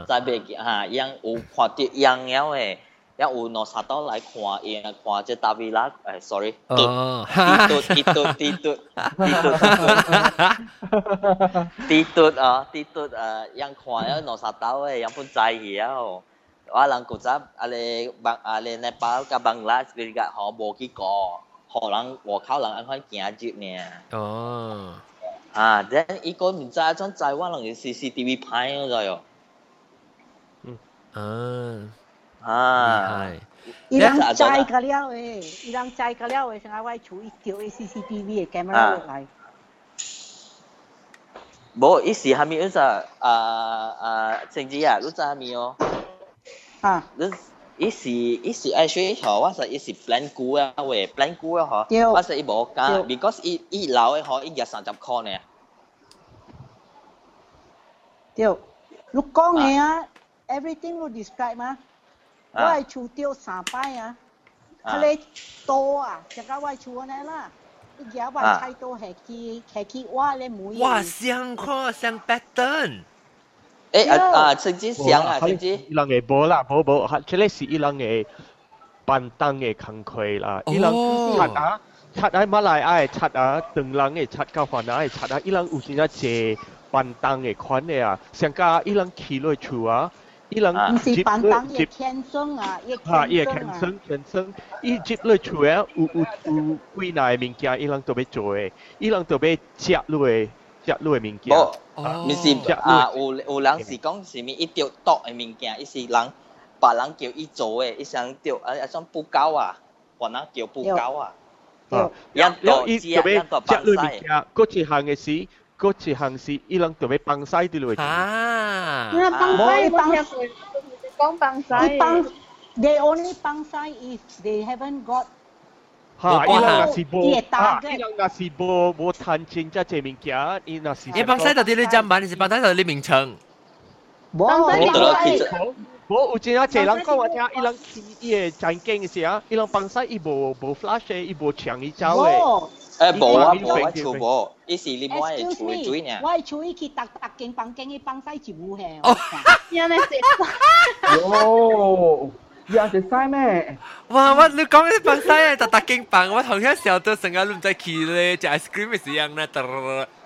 tại bên kia ha yang u khoa tiêu yang nhau ấy yang u nó sát到来看伊看这大 V 啦诶，sorry，滴嘟滴嘟滴嘟滴嘟滴嘟啊滴嘟啊，yang 看啊，nó sát到诶，yang pun 在hiểu orang kucap ale bang ale Nepal กับบางลาสก็หอโบกี้กอหอหลังหัวเข้าหลังอันค่อนเกียจิบเนี่ยอ๋ออ่า then อีกคน唔知装在湾能 CCTV 拍嗰度哟嗯啊 啊伊人摘个了诶，伊人摘个了诶，成日我厝伊调 CCTV 嘅 camera 落来。冇，伊是系咪嗰只啊啊政治啊？嗰只系咪哦？啊，你伊是伊是爱学吼，我说伊是 plan 股啊喂，plan 股啊吼，我说伊无加，because 伊伊老诶吼，伊日三十箍呢。对，你讲嘅啊，everything 你 describe 嘛， 我系厝掉三摆啊，佢哋多啊，就讲我厝安尼啦。伊夹我菜刀下去下去挖咧梅。哇，相看相 pattern。诶啊啊，甚至想啊，甚至伊人嘅无啦，无无，哈，即系是伊人嘅办当嘅工课啦，伊人擦啊擦喺马来亚嘅擦啊，长人嘅擦到华南嘅擦啊，伊人有真正济办当嘅款嘅啊，上加伊人起落厝啊。 伊人接办当嘅天生啊，啊，伊嘅天生天生，伊接落厝啊，有有有几耐物件，伊人都要做嘅，伊人都要接落嘅。食落嘅物件。哦，唔是啊，有有人是讲是咪一条剁嘅物件，伊是人别人叫伊做嘅，伊想条啊一种布胶啊，或者叫布胶啊。啊，一个伊特别食落物件，嗰一项嘅是， Gucci hangsi băng sai đi pangsai tu lu. Ah. Yeah, băng pangsai. Kong pangsai. Pang, they only pangsai if they haven't got Ha, ilang nasi bo. Ha, ilang nasi bo, bo thanh ching cha che ming kia, i nasi. Ye pangsai ta dile jam ban, si pangsai ta dile ming cheng. Bo, bo u jin a che lang kong a tia ilang kinh gì chan keng sia, băng sai, i bo bo flash e i bo chiang i chao e. 诶无啊无啊，厝无，伊是你买嘅厝嘅水呢。我系厝伊去特特间房间嘅帮晒一户嘅。哦，原来是。哟。有食晒咩？哇！我你讲啲饭西啊，特特劲棒！我同一时候都成日都唔使企咧，就 ice cream 嘅时样咧，特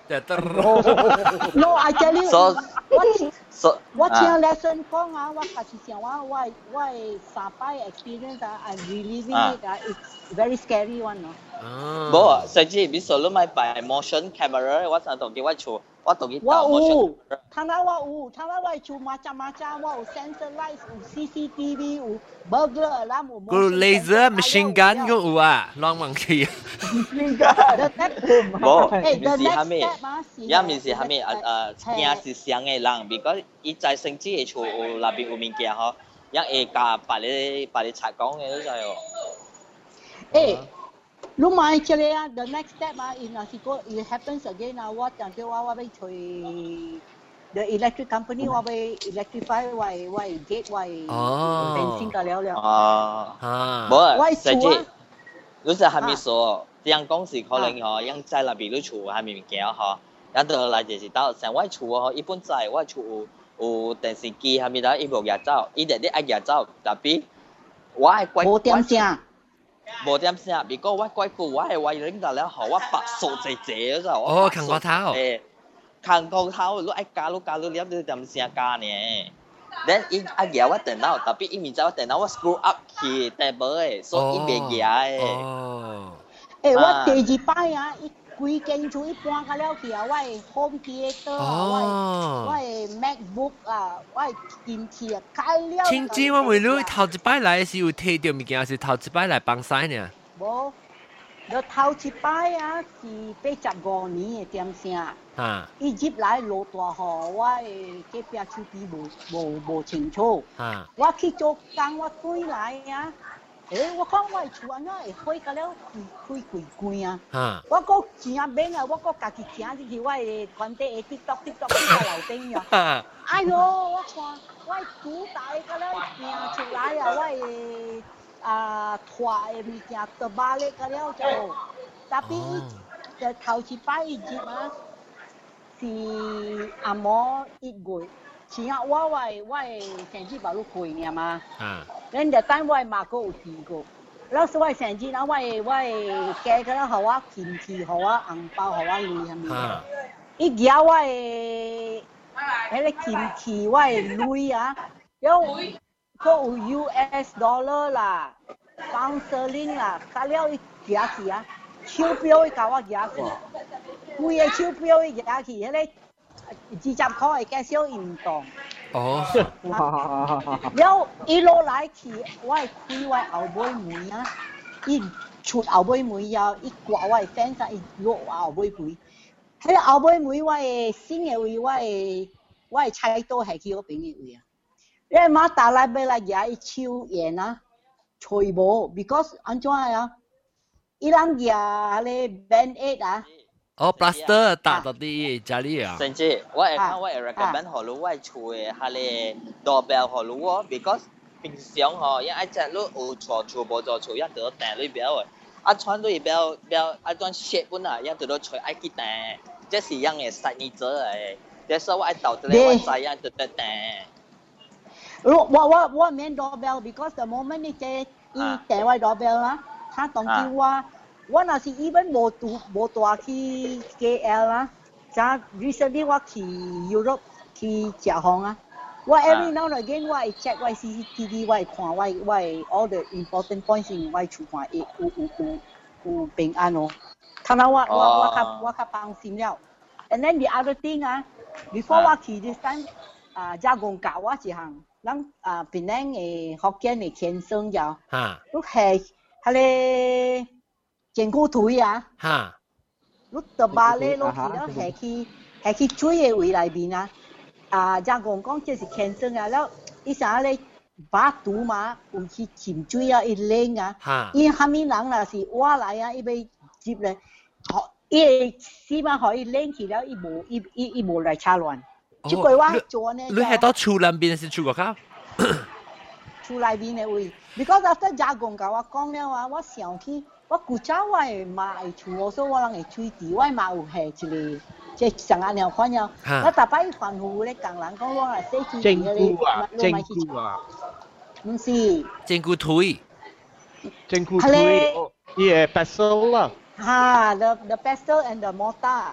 就得。 No, I tell you, So- 我 so, what's uh, ah. your lesson kong ah, what kasisian wa, why why sapai experience ah, I'm releasing uh, it ah, it's very scary one no. But Bo, Sajib, so look my by motion camera, what's not talking what you 我同佢我导 motion 有 camera。，睇下我有，睇下我做 macam-macam，我有 sensor light，有 CCTV，有 burglar alarm，有个 laser machine gun 个有啊，浪漫气。 The next 冇，诶，the 面是虾 next 米 step 啊，是？一面是虾米？诶诶，系惊是想嘅人，because 伊在甚至会做有那边有物件嗬，一会教把你把你拆讲嘅都就系喎。诶， 你买出嚟啊！The next step 啊，if 若是个 it happens again 啊，我当叫我我要随 the electric company 我要 electrify 我我 gate 我哦 fencing 个了了。哦，啊冇啊我，甚做啊至你就系咪说？啲讲是可能嗬，因在那边你厝系咪物件嗬？一到来就是到成我厝嗬，一般在我厝有有电视机系咪啦？伊无嘢走，伊哋啲爱嘢走，特别我系怪冇点声， 无点声，别个我怪顾我系为领导了后，我白数谢谢嗰阵，哦扛个头诶，扛个头，你爱加你加你了你点声加呢？then 伊爱嘢我电脑，特别伊面就我电脑我 screw up 去 table 诶，所以伊袂嘢诶。哦。诶，我啊第二摆啊， 一规间厝一搬个了去啊，我系 home theater 啊，哦我系我系 MacBook 啊，我系电视啊，开了。天知我为你头一摆来是有睇到物件，还是头一摆来帮晒呢？冇，你头一摆啊是八十五年嘅点声。啊伊入来落大雨，我诶隔壁厝边无无无清楚。啊我去做工，我对来啊， 诶、我看我的厝安怎会火到了开开规规啊！我搁钱啊免啊，我搁家己行进去我的原地，滴咚滴咚滴到楼顶啊！哎哟，我看我的主台到了行出来啊，我啊拖、呃、的物件都麻咧个了就，特别在头一摆一日啊，是阿摩一月。是啊，我我我成绩保如可以念嘛。嗯。人就单我嘛哥有提个，老师我成绩，然后我我给个了，给我钱去，给我红包，给我礼什么。一家我的，个钱去，我的啊，有，都有 US dollar 啦，方舍林啦，加了一家去啊，手表伊教我加去，贵个手表伊加去，迄个。二十箍會介紹伊唔當。哦哇！了一路来去，我係開我后尾门啊，伊出後尾門後，伊掛我係 fence 伊落我后尾門。喺後尾门我係新嘅位，我係我係猜到係去嗰邊嘅位啊。你媽打來俾來嘢伊抽煙啊，吹無，because 安怎啊？伊人嘢咧 band aid 啊。哦，plaster 打到第一，家里啊。甚至我也看，我也 recommend 好路外出的，哈嘞，doorbell 好路哦，because 平常哦，因爱在路有坐车，无坐车，要得戴绿表的。啊，穿绿表表，啊，穿鞋不呐，要得到吹爱去戴，这是一样的，三年做的。这是我爱倒致的，我怎样得得戴。如我我我免 doorbell，because the moment 你这一戴我 doorbell 啊，他懂得我。我若是 even 無住無帶去 KL 啦，就 recently 我去 Europe 去食飯啊，我 every now and again 我會 check 我 CCTV，我會看我我 all the important points in 我厝看有有有有有平安哦，睇下我我我較我較放心了。And then the other thing 啊，before 我去 this time 啊，加工教我一项，咱啊邊靚嘅福建嘅天生就，哈你係係咧整个腿啊，哈，你到巴黎落去了，下去下去水的位内面啊，啊，人讲讲这是天生啊，了伊啥咧？把毒嘛，有去潜水啊，一冷啊，伊下面人若是挖来啊，伊被接咧，好，伊起码可以冷起了，伊无伊伊伊无来插乱。即句话做呢？你喺到厝南边是厝个口？厝内边的位，because after 家公甲我讲了啊，我想起。我古早我系妈会厝，我说我人会吹地，我妈有系一个。即系上下了看了，哈我大摆环护咧，共人讲我系死吹地正嘅菇啊，正菇啊，唔是，正骨腿，正菇系咧腿，伊诶白手啦，哈，the the pestle and the mortar。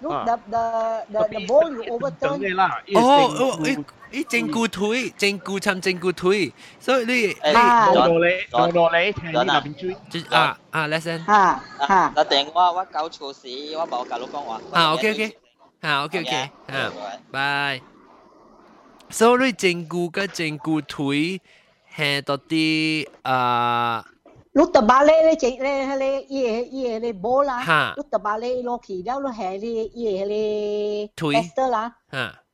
Look, Ah. the the the, the bowl you overturn. 嘅啦，哦哦，咦 咦正固腿，正固参正固腿，所以你诶啊落 John，你落落你听你 John 啊那边追。你啊啊，lesson 哈哈，特定我我搞错事，我冇教老讲话。啊，OK OK，啊 OK OK，啊，拜。所以你正固跟正固腿系到啲啊 lúc tập ba lê lê chị lê lê ye ye lê bố Ha. la lúc tập ba lê lo kỳ đeo lo hè lê ye lê Thui. tester la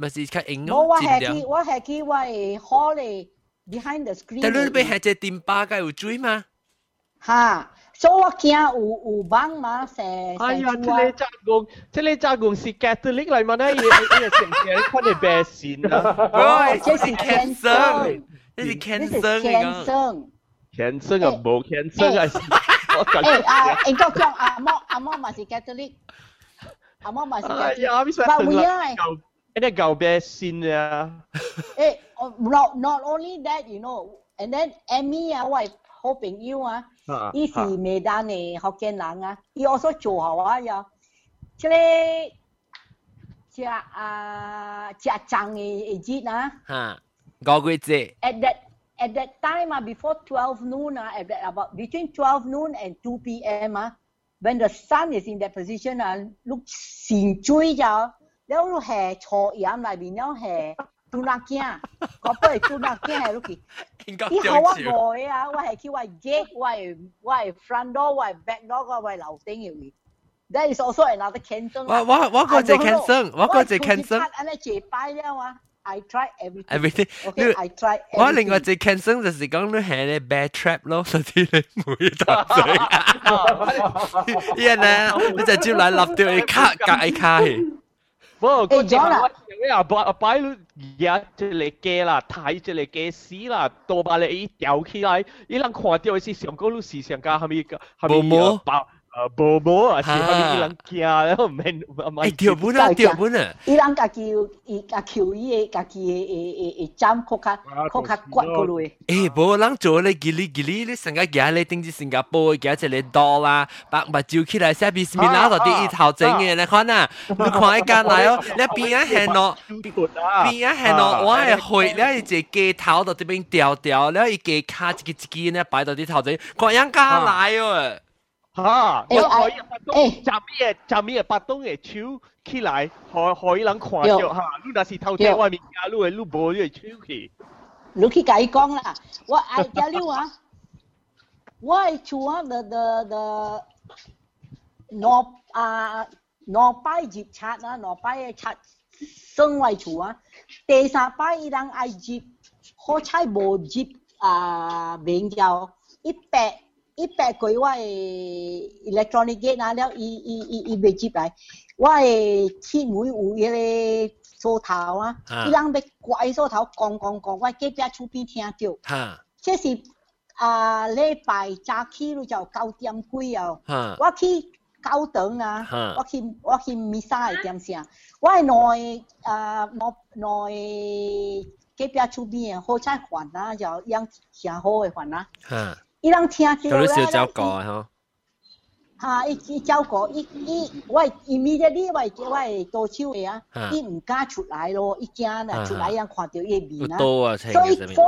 咪是较硬冇我咯？系去我系去我系 hall 嚟 behind the screen 但你嚟俾系只电巴嘅有追嘛？哈，所以我惊有有帮嘛，成哎呀，成这个炸工，这个炸工是 Catholic 嚟嘛？呢，伊伊成成看你白线啊，喂，这是 cancer，呢是 this is cancer 嚟讲。 cancer。天生啊冇天生啊，我感诶啊，觉。应该讲阿妈阿妈咪是 Catholic，阿妈咪是哎 Catholic。呀，边使 But 等 we 啦？ are 旧，呢旧白线啊！诶，not not only that you know，and then Amy 啊，我系好朋友啊，啊伊是美丹嘅福建人啊，伊 also 做好啊又，即个只啊只长嘅节啊。吓，五月节。 at that at that time uh, before 12 noon uh, at that, about between 12 noon and 2 p.m. Uh, when the sun is in that position uh, lúc xin chui ra Hè cho yam lại bên nhau hè tu na kia có phải tu na kia hè lúc kì 應該 đi 點 hậu á 照？ngồi á 我係叫我 gate 我係我係 front door 我係 back door 我係樓頂嘅 that is also another cancer 我我我個隻 cancer，我個隻 cancer。安尼一擺了啊 I try everything everything。okay I try 我另外 everything 隻 cancer 就是講你係咧 bear trap 咯，所以你每頭水。依人啊，你就招來立掉你卡隔一卡去。不过嗰只诶咗啦我你阿摆阿摆咗嘢只嚟嘅啦，睇只嚟嘅屎啦，倒把你掉起来，伊人看到是上高路是上加系咪系无咪毛爆 诶无毛啊？是系咪啊伊人惊然后唔免唔诶掉本啊，掉本啊！伊人家己有伊家己有伊个家己嘅诶诶诶针骨卡骨卡骨嗰类。诶，冇人做你吉利吉利，你成个嘢你顶住新加坡嘅，只你多啦，白白照起来，写边面啦，到啲一头整嘅，你看啊，你看一间嚟哦，你边一系攞。边一系攞我系去，你一只机头到啲边掉掉，你一机卡一个一个呢摆到啲头整，各样加奶喎。 嚇！誒我可以發動誒站咩站咩發動嘅手起來，可可以人看到有嚇。你那是頭有頂外面加路嘅路無你嘅手去。你去甲伊講啦，我 I tell you 啊，我係厝啊，the the the 攞啊攞擺接刷啊，攞擺嘅刷生為厝啊，第三擺伊人愛接，好彩無接啊名就一百一百幾我的 electronic gate 啊，了伊伊伊伊未接嚟，我係鐵妹有迄個梳頭啊，啊伊人要拐梳頭講講講，我隔壁厝邊聽到。嚇這是啊禮拜早起咯，就九點幾啊。嚇我去教堂啊哈，我去我去彌撒係點先？我係內啊內內隔壁厝邊啊，好彩還啊，就樣上好嘅還啊。嚇，伊朗听起啦是糟糕啊哈啊伊伊照顾伊伊我伊面对面我会叫我会倒手的啊伊毋敢出来咯伊惊啊出来伊人看着伊的面啊。所以讲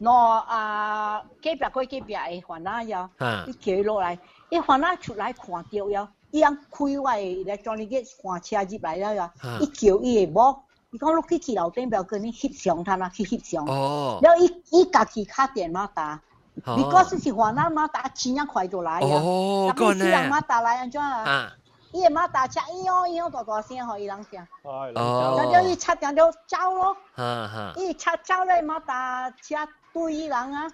我啊隔壁归隔壁诶烦恼呀嗯伊叫伊落来伊烦恼出来看着呀伊人开我诶咧将伊 gets 换车入来了呀伊叫伊诶无伊讲我起去楼顶表格伊翕相他嘛去翕相哦。然后伊伊家己敲电话打你嗰时是还阿妈打钱一块就来呀，那边是阿妈打来安怎啊？伊阿妈打车，伊哦伊哦大大声吼，伊人声。哦。那就伊七点就走咯。哈哈。伊七走咧，妈打车对伊人啊。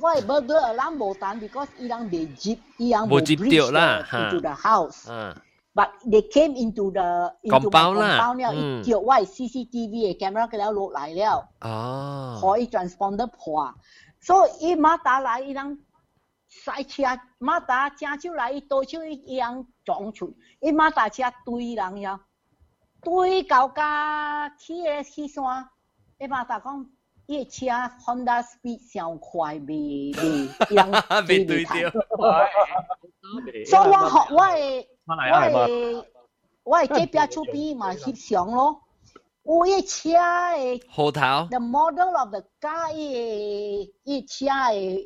我系不得，咱无等，because 伊人未接，伊人无接掉啦。哈。into the house。嗯。But they came into the into my compound 了，叫我 CCTV 的 camera 给了落来了。哦。可以 transponder 破。所以伊马达来，伊人塞车；马达正手来，伊多手伊人撞出。伊马达车堆人呀，堆高架起个气山。伊马达讲，伊个车，Honda Speed 上快，未？哈，未对到。所以，我好我诶，我诶，我诶这边出边嘛，翕相咯。我一车诶，号头。The model of the guy 诶，一车诶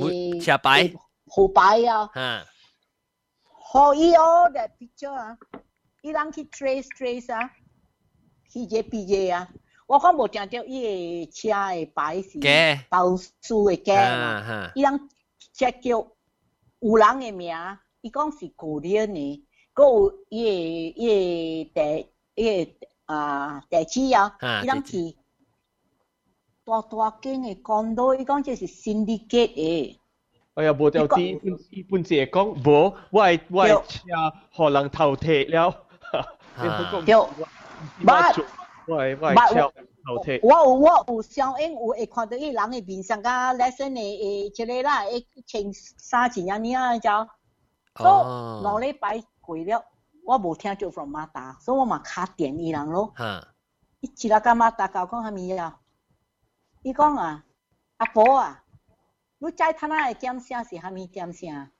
诶，车牌，号牌啊。嗯。好伊，哦，得比较啊，伊人去 trace trace 啊，比一比一啊。我讲无听着伊诶车诶牌是。包书诶假嘛。伊人直叫有人诶名，伊讲是古年诶，有伊诶伊诶第伊诶。啊地址啊啊，伊人地址是大大间嘅 condo，伊讲这是 syndicate 嘅，哎呀，无掉啲一般只讲无，我系我系车可能头铁了，你唔讲对我系我系车头铁。我有我有相应有会看到伊人嘅面上甲 lesson 嘅诶即个啦，会穿衫一样样就。所以两礼拜过了， 我无听就 from 马达，所以我嘛卡点伊人咯。哈，伊起来干马达搞讲虾米呀？伊讲啊，阿婆啊，你在他那的点声是虾米点声？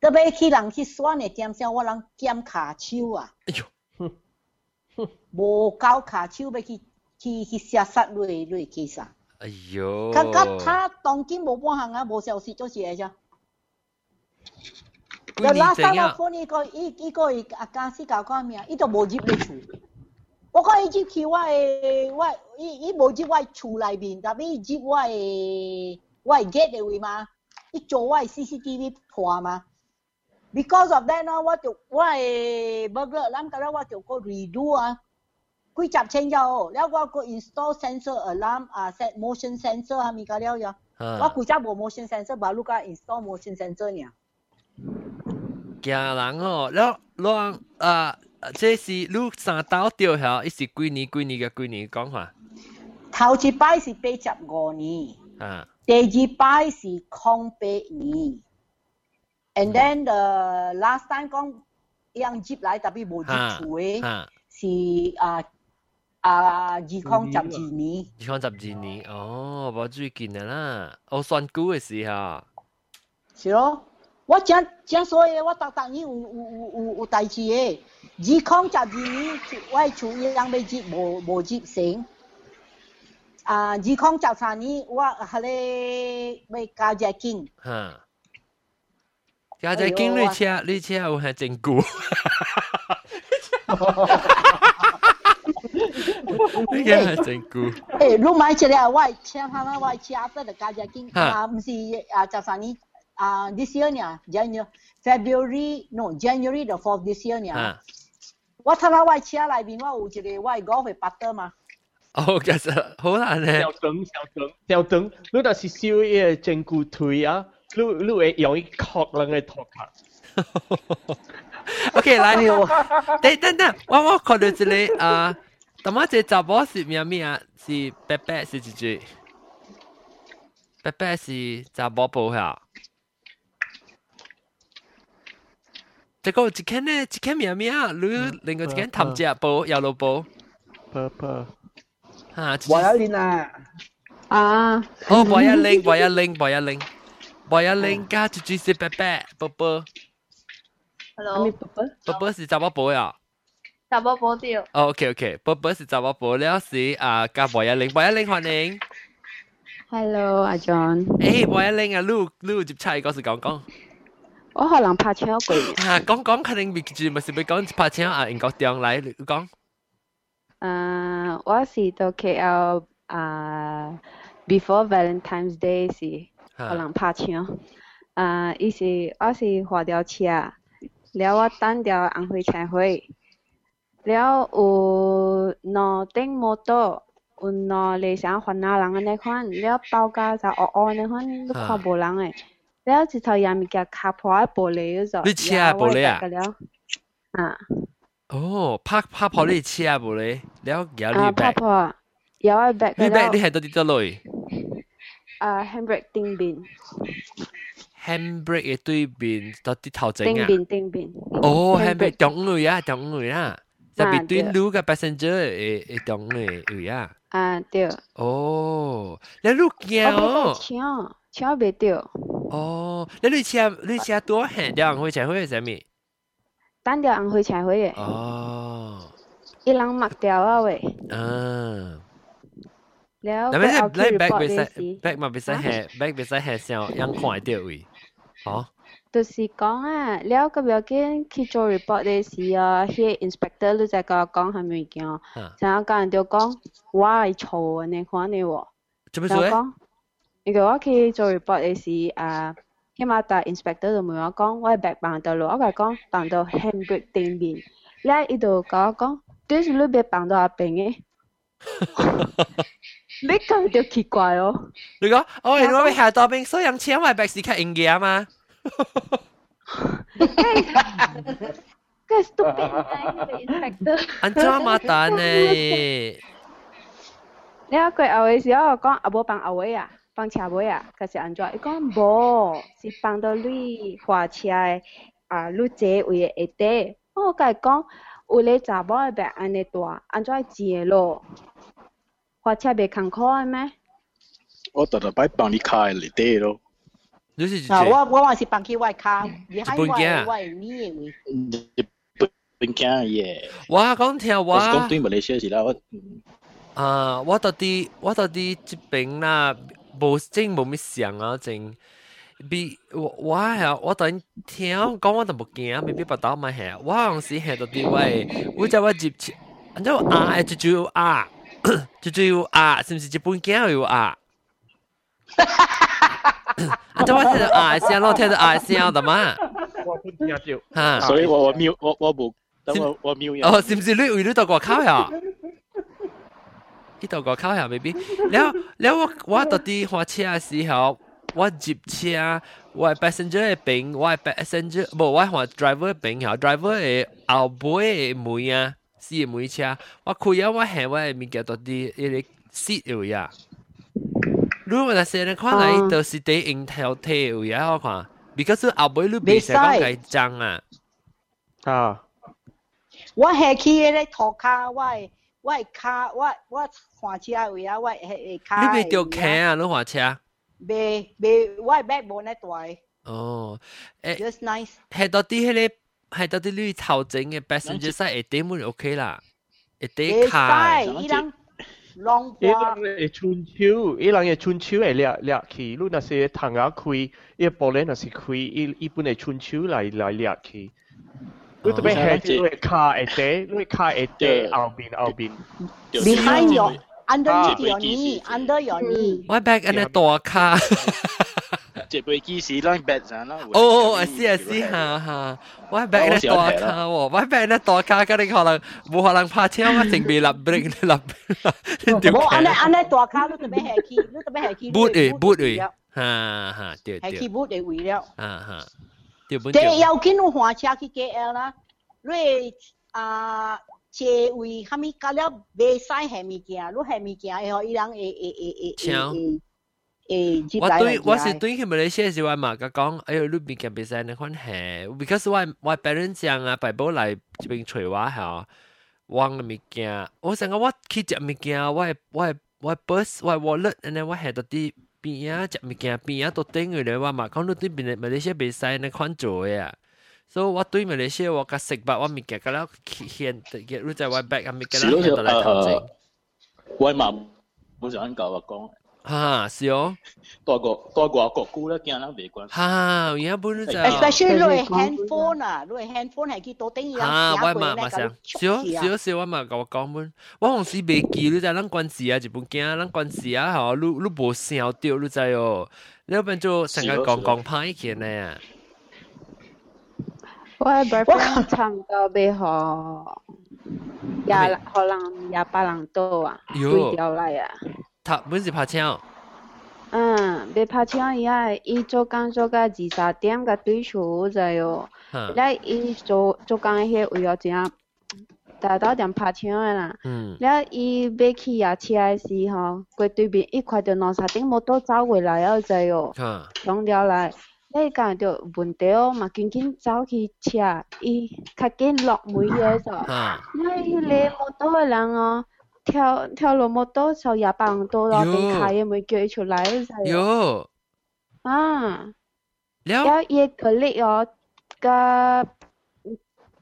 特别去人去选的点声，我人点卡手啊。哎呦，无搞卡手要去去去下杀瑞瑞去啥？哎呦，感觉他当今无半项啊，无消息就是啥？就拉萨拉夫尼个伊伊个伊阿加斯搞看名，伊都无入去厝。我看伊入去我诶，我伊伊无入我厝内面，特别入我诶，我 get 的位吗？伊做我 CCTV 破吗？Because of that 呢，我就我诶，不过咱今日我就个 redo 啊，几十千只哦，了我个 install sensor alarm 啊，set motion sensor 啊，咪搞了呀。我古家无 motion sensor，把卢家 install motion sensor 呢。惊人哦，然后啊，这是你三刀掉下，一是几年几年嘅几年讲法？头一摆是八十五年，啊，第二摆是空八年，and then the last time 講樣接来特別无接住诶，是啊啊二空十二年，二空十二年，哦，冇最近的啦，我算久的時候，是咯。我正正所以我逐逐年有有有有有代志嘅，二空十二年我系厝一样要接无无接成。啊，二空十三年我系咧要加只经。吓。家姐经你车，你车有系真久，你嘅系真久，诶，你买一个我系请他那我系车得就加只经，哈啊，唔是啊，十三年 啊，this year 呢，January February no January the fourth this year 呢，吓。我睇下我系车里边我有一个我系golf 嘅 partner 嘛，哦，其实好难咧小。灯小灯小灯，你若是烧伊个整骨腿啊，你你会用伊壳人嘅头壳。 OK，来，哎呦，等等等，我我看到一个啊，咁啊，这查某是咩咩啊？是白白是一句，白白是查某报吓。 这个一间呢，一间咩咩啊？你另外一间谈只报，有路报， Purple，吓，我要练啊！啊，哦，博一零，博一零，博一零，博一零加一句是白白，宝宝， Hello，宝宝是查某报呀。打波波掉，哦，OK OK，波波是查某报了是啊，加博一零，博一零欢迎。 Hello，阿 John，诶，博一零啊，你你有接差嗰时讲讲。 我可能拍车过。啊，讲讲肯定未住，咪是要讲拍车啊，英国中嚟你讲。诶，我是到 KL 啊，before Valentine's Day 是可能拍车。诶，伊是我是花条车，了我等条红灰车灰，了有两顶摩托。有两理想换下人嘅那款，了包架就黑黑那款，你看无人诶。 了一头嘢物件卡破玻璃嗰种，你车玻璃啊了，啊， 哦，拍拍破你车无咧？了有你啊，拍 back，破有一 back 你嘅 back 你咯，系到啲得类啊，handbrake 定边， handbrake 嘅对面到啲头整啊？定边定边，哦，handbrake 中位啊，中位啊，就啊 between 对 you 嘅 passenger 诶诶中嘅位啊。啊对，哦，你路我惊俾个哦。 枪，枪未掉，哦，你你车你车多行掉人去车去系咩？单条人去柴会嘅，哦，一人抹掉啊喂，啊。แล้ว 但 ไป 系 เอา 你 ที่ 你 back รีพอร์ต 别 เลย 使 สิ back 嘛别使系 back 别使系时候ยัง看到位，哦，就是讲啊，แล้วก็เดี๋ยวกิน去做 report 嘅时啊，迄 inspector 都在甲我讲系物件，啊，然后甲人就讲我系错你看你喎，做咩做咧？然后讲， 如果我去做 report 嘅时啊，起码大 inspector 就问我讲，我系 back 放到咯，我甲讲放到 handbrake 顶边，咧伊就甲我讲，对是你别放到阿边嘅，你咁就奇怪咯。你讲，哦，你我咪下多边，所以人车咪 back 是较应嘅嘛？个 stupid 嘅 inspector。安怎嘛蛋呢？你啊，佢后嘅时候讲啊，无放后尾啊， 放车尾啊，佮是安怎？伊讲无，是放到你花车诶啊，你坐位诶下底。我甲伊讲，有咧查某诶白安尼大，安怎坐咯？花车袂艰苦诶咩？我特特摆放你开诶里底咯。你是啊，我我还是放去外卡，你还外外你诶？不不惊耶！我讲听我，我讲对唔你消息啦，我啊，我到底我到底这边啦。无真无咩想啊，真。比我我系我等听讲我都冇惊，未必不到咪系，我嗰时系到啲位，我就我接切，然之后啊，就就啊，就就啊，是唔是日本惊有啊？然之后我听到啊声，我听到啊声的嘛，我听听少。吓，所以我我瞄我我冇，等我我瞄人。哦，是唔是你为你到外口呀？ 伊度外口遐 baby。了了，我我到底花车的时候，我接车，我 passenger 的边，我 passenger 不我换 driver 边吼，driver 的后背的门啊，是门车，我开啊，我行我咪叫到底伊个 seat 位啊。如果那些人看来，都是对因头体位啊，我看，because 后背路比使讲该脏啊。啊。我下去咧涂骹，我。我系骹，我我换车位啊，我系骹。你未掉骑啊？你换车？未未，我系 back 冇呢大。哦，诶。 Just nice。系到啲迄个，系到啲你头整嘅 passenger side 会顶门 OK 啦，会顶卡。伊人浪伊人会春秋，伊人嘅春秋会掠掠去，你若是窗仔开，伊玻璃若是开，伊伊本系春秋来来掠去。 Good behind red car at day, red car เต้เอาปินเอาปิน Behind your, under your knee, under your knee. Why back under door car? จ็บไปกี่สีร้องแบดนะโอ้ไอ้สิไอ้สิฮ่าฮ่ะว่าแบดในตัวคาว่าแบดในตัวคาก็ได้ขอลังบุหลังพาเที่ยวว่าสิ่งบีรับเบรกลับเดี๋ยวอันนั้นอันนั้นตัวคาลูกจะไม่แหกขี้ลูกจะไม่แหกขี้บูดเอ๋บูดเอ๋ฮ่าฮ่าเดี๋ยวเดี๋ยวแหกขี้บูดเอ๋วีแล้วฮ่าฮ่า 对。要紧有换车去 KL 啦，你啊车位虾米加了袂使下物件，你下物件会互伊人会会会会会会接我来来对我是对佢马来西亚时话嘛，佢讲，哎呦，你边件比赛你看系，because 我我 parents 讲啊，爸爸嚟这边找我吓，忘嘅物件，我成个我去食物件，我系我系我系 bus 我系 wallet，然后我系到啲 边啊食物件边啊都顶佢哋话嘛，讲到啲边马来西亚比赛你看做嘅啊。所以我对马来西亚我嘅食法我物件，咁样显嘅，你在我 back 啊物件，是咯，显到嚟头前诶，。我嘛冇想教我讲， 吓，是哦，多个多个国姑咧，惊啦未关。吓，而家本就。 especially 你系 handphone 啊，你系 handphone 系去到顶伊人啊，我嘛嘛写想，少少少我嘛甲我讲本，我红时未记，你知咱关事啊，日本惊，咱关事啊，吼，你你无想到，你知哦，你要不然就成日讲讲歹去呢啊。我嘅 boyfriend 差唔多俾学廿可能廿八人多啊，对掉嚟啊。 他不是怕枪。嗯，爬墙以后！伊做工作个二十点个对数在哟，来伊做做工个为了怎样？达到点拍枪个啦。嗯。了伊买起啊车个时吼，过对面一块着两三顶摩托走过来了在哟，冲了来。你讲着问题哦，嘛紧紧走去车，伊较紧落门个嗦。啊。那伊来摩托个人哦。跳跳落摩托就廿八人多咯，边开嘅咪叫伊出来就。哟。啊。了。了伊个力哦，个。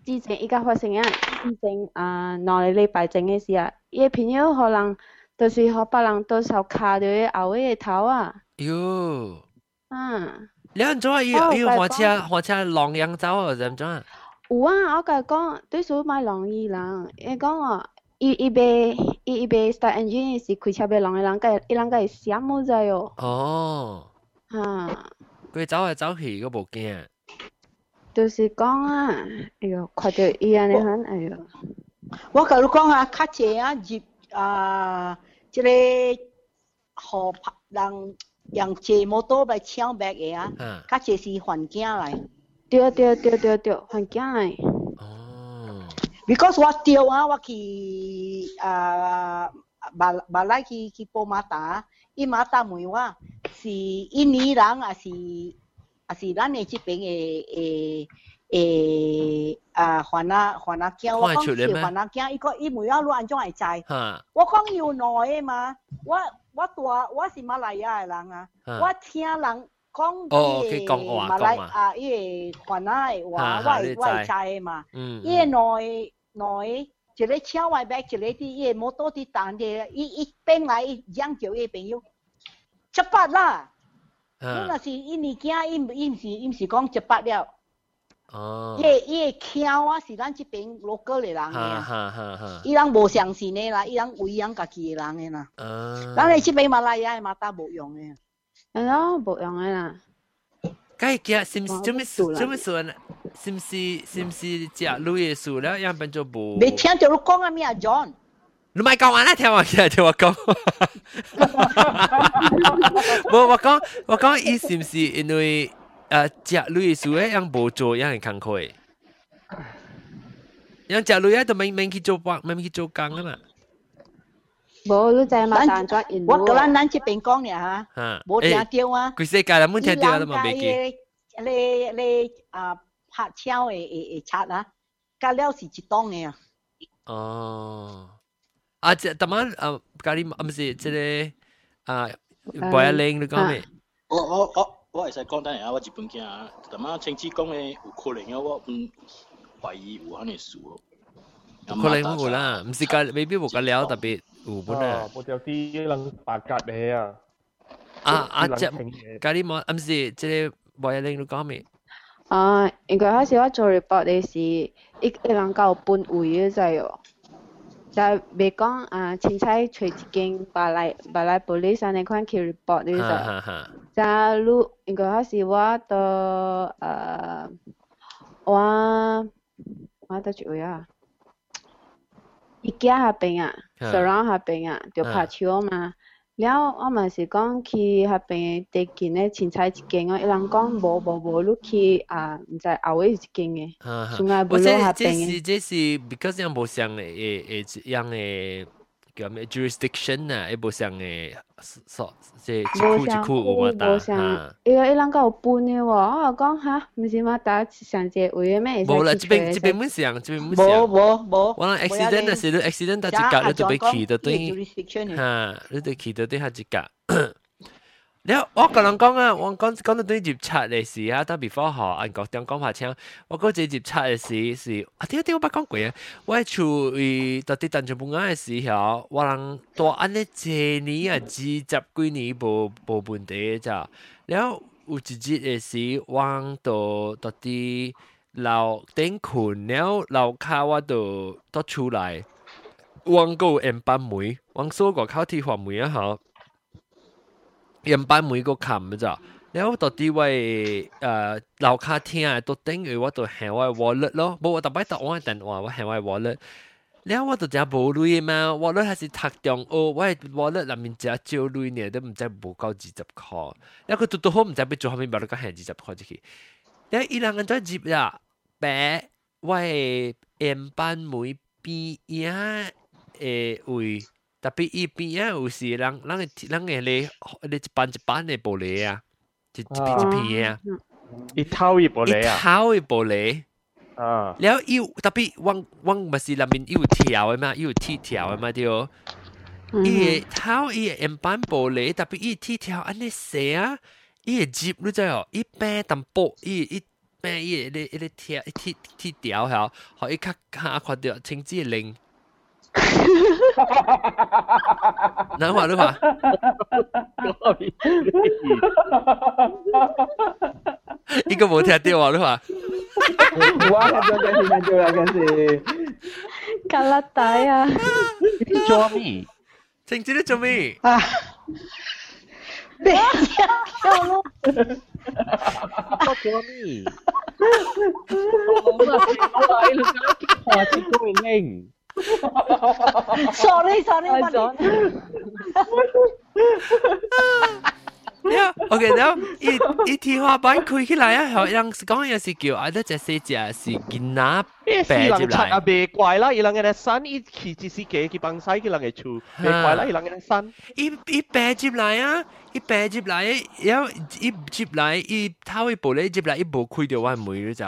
之前依家发生啊，之前啊两个礼拜前嘅事啊，伊朋友可能就是和别人都受卡到伊后尾个头啊。哟。嗯。你安怎伊伊火车火车狼样走啊？怎怎啊？有啊，我甲讲对数买狼伊人，伊讲哦， 伊伊辈伊伊辈 start engine 是开车辈人诶人，个伊人个会想么子哟？哦，哈、啊，佮走来走去佮无惊，就是讲啊，哎哟，看到伊安尼款，哎哟，我甲你讲啊，较济啊入啊，即个河拍人养济摩托来抢白个啊，较济是环境来，对对对对对，环境来。Because what dia wah? What ki bal balai ki ki poma ta? I mata mui wah. Si Inilang 啊是啊是咱诶这边诶诶诶啊，华纳华纳讲，是华纳讲，伊个伊每样都安装来载。我讲有内诶嘛，我我做我是马来西亚人啊，我听人讲伊诶马来啊伊诶华纳话外外寨诶嘛，伊诶内。来一个请外卖，一个伫伊摩托伫等的，伊伊边来伊养叫伊朋友，七八啦。嗯，那是伊年囝，伊伊毋是伊毋是讲七八了。哦，伊伊会请啊，是咱即边罗哥的人个，伊人无相信呢啦，伊人为养家己的人诶啦。嗯，咱个即边嘛来也嘛搭无用诶，哎呦，无用诶啦。梗系嘅，是唔是做咩做咩做呢？是唔是是唔是食路嘅数了？样变做无。未听到你讲啊咩啊，John？你咪讲完啦，听我听听我讲。冇我讲我讲，伊是唔是因为诶食女嘅时候样无做样系工课？样食女啊，都免免去做工，免去做工啊嘛。 无，你知嘛？但作印我甲咱咱即边讲嘅吓，无听到啊。佢世界啦，冇听到都冇记。你你啊拍枪嘅嘅嘅册啊，加了是一档嘅啊。哦。啊，即特晚啊，咖喱啊，唔是即个啊，博一零你讲咩？我我我我会使讲单啊，我日本囝啊，特晚亲戚讲嘅有可能啊，我唔怀疑有安尼事哦。可能冇啦，唔是个未必冇个料特别 有本啊。冇条啲人白格嘅啊。啊啊，即咖喱冇，唔是即个博一零你讲咩？啊，应该开始我做 report 嘅时，一一人够半位嘅就系哦。就未讲啊，凊彩找一间白来白来 police 安尼款去 report 呢就，就如应该嗰时我到诶我我到几位啊？ 一家下边啊，十人下边啊，就拍球嘛。了，我们是讲去下边地近的青菜一间哦，伊人讲无无无，你去啊，毋知后尾一间诶，从来无落下边。这是这是 because 样无诶诶诶样诶。咩 jurisdiction 啊？一部上嘅，即係一區一區有乜嘢？嚇，依伊依兩個有半嘅喎。我讲下，唔是話大家上即係會咩？冇啦，即边即边唔想，即边唔想。冇冇冇，我諗 accident 啊，成 accident，他家搞你就被起都得。嚇，你都起都得，嚇，即係。你我個人讲啊，我讲讲到对接測嘅事啊，特別科學，按國點講話聽，我嗰隻接測嘅事是啊，點點我捌講過啊，我係處於特啲鄧俊本嘅时候，我人多安尼一年啊，二十几年無無問題咋，然后有一日嘅時，我到特啲樓頂困，然後樓卡我都都出来，我個円班梅，我所個考鐵環梅啊嚇。人班每個冚咋，然後到底位誒樓下聽都等於我都行我 wallet 咯，冇我特別答我電話，我行我 wallet，然後我就只冇鐳嘛，wallet 係是讀中哦，我 wallet 入面只少鐳呢，都唔知冇夠二十塊，然後佢讀到好唔知要做後面冇得個行二十塊出去，然後伊兩個再接啦，白我人班每邊呀誒位，特别伊边呀有时人人嘅人嘅咧，你一班一班嘅玻璃啊，一一片一片啊，一套一玻璃啊，一套嘅玻璃。啊，แล้วอี特别往往咪是里面有条嘅嘛，有铁条嘅嘛对。伊头伊円板玻璃，特别伊铁条安尼写啊，伊个接你知哦，伊平淡薄，伊伊平伊个伊个铁铁铁条吓，互伊较较看到青子灵。 南玩的嘛？一个摩天电话的话，哇！才叫天哪，叫哪个是？卡拉达呀？小米，真的小米？对呀，叫路，叫小米。我玩了，我玩了，你讲几好做咩，我累。哋。呀，OK，然后一一天花板开起来啊，好像是讲有时叫啊，得只四只是囡仔白入来。啊，别怪啦，伊人嘅山，伊去只是嘅，佢帮晒佢人嘅厝，别怪啦，伊人嘅山。伊伊白入来啊，伊白入来，然后伊入来，伊头一步咧入来，伊无开到我门你知。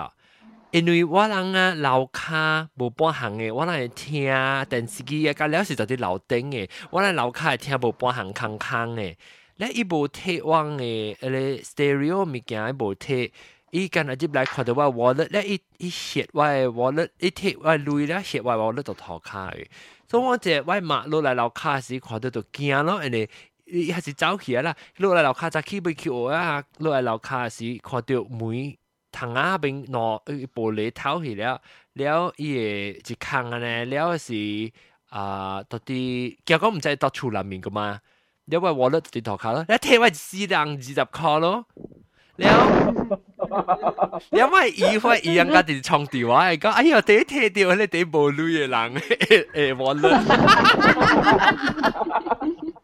因为我人啊，老卡无半行诶，我 laukha 甲了是在伫楼顶诶我来老卡也听无半行空空诶。咧 densigi stereo 物件 kia ai bu te i kana zibla kwa te wa walat la i i sheet wa walat i te wa luwi la sheet wa walat wallet 就虫啊边挪一步里头去了，了伊会一空啊呢，了是啊，到底结果毋知到厝内面个嘛？了我我咧伫涂骹咯，你摕我一四人二十箍咯，了。因为伊会伊人家伫创电话，讲哎呀，第一摕到迄个第无镭嘅人，诶，我咧。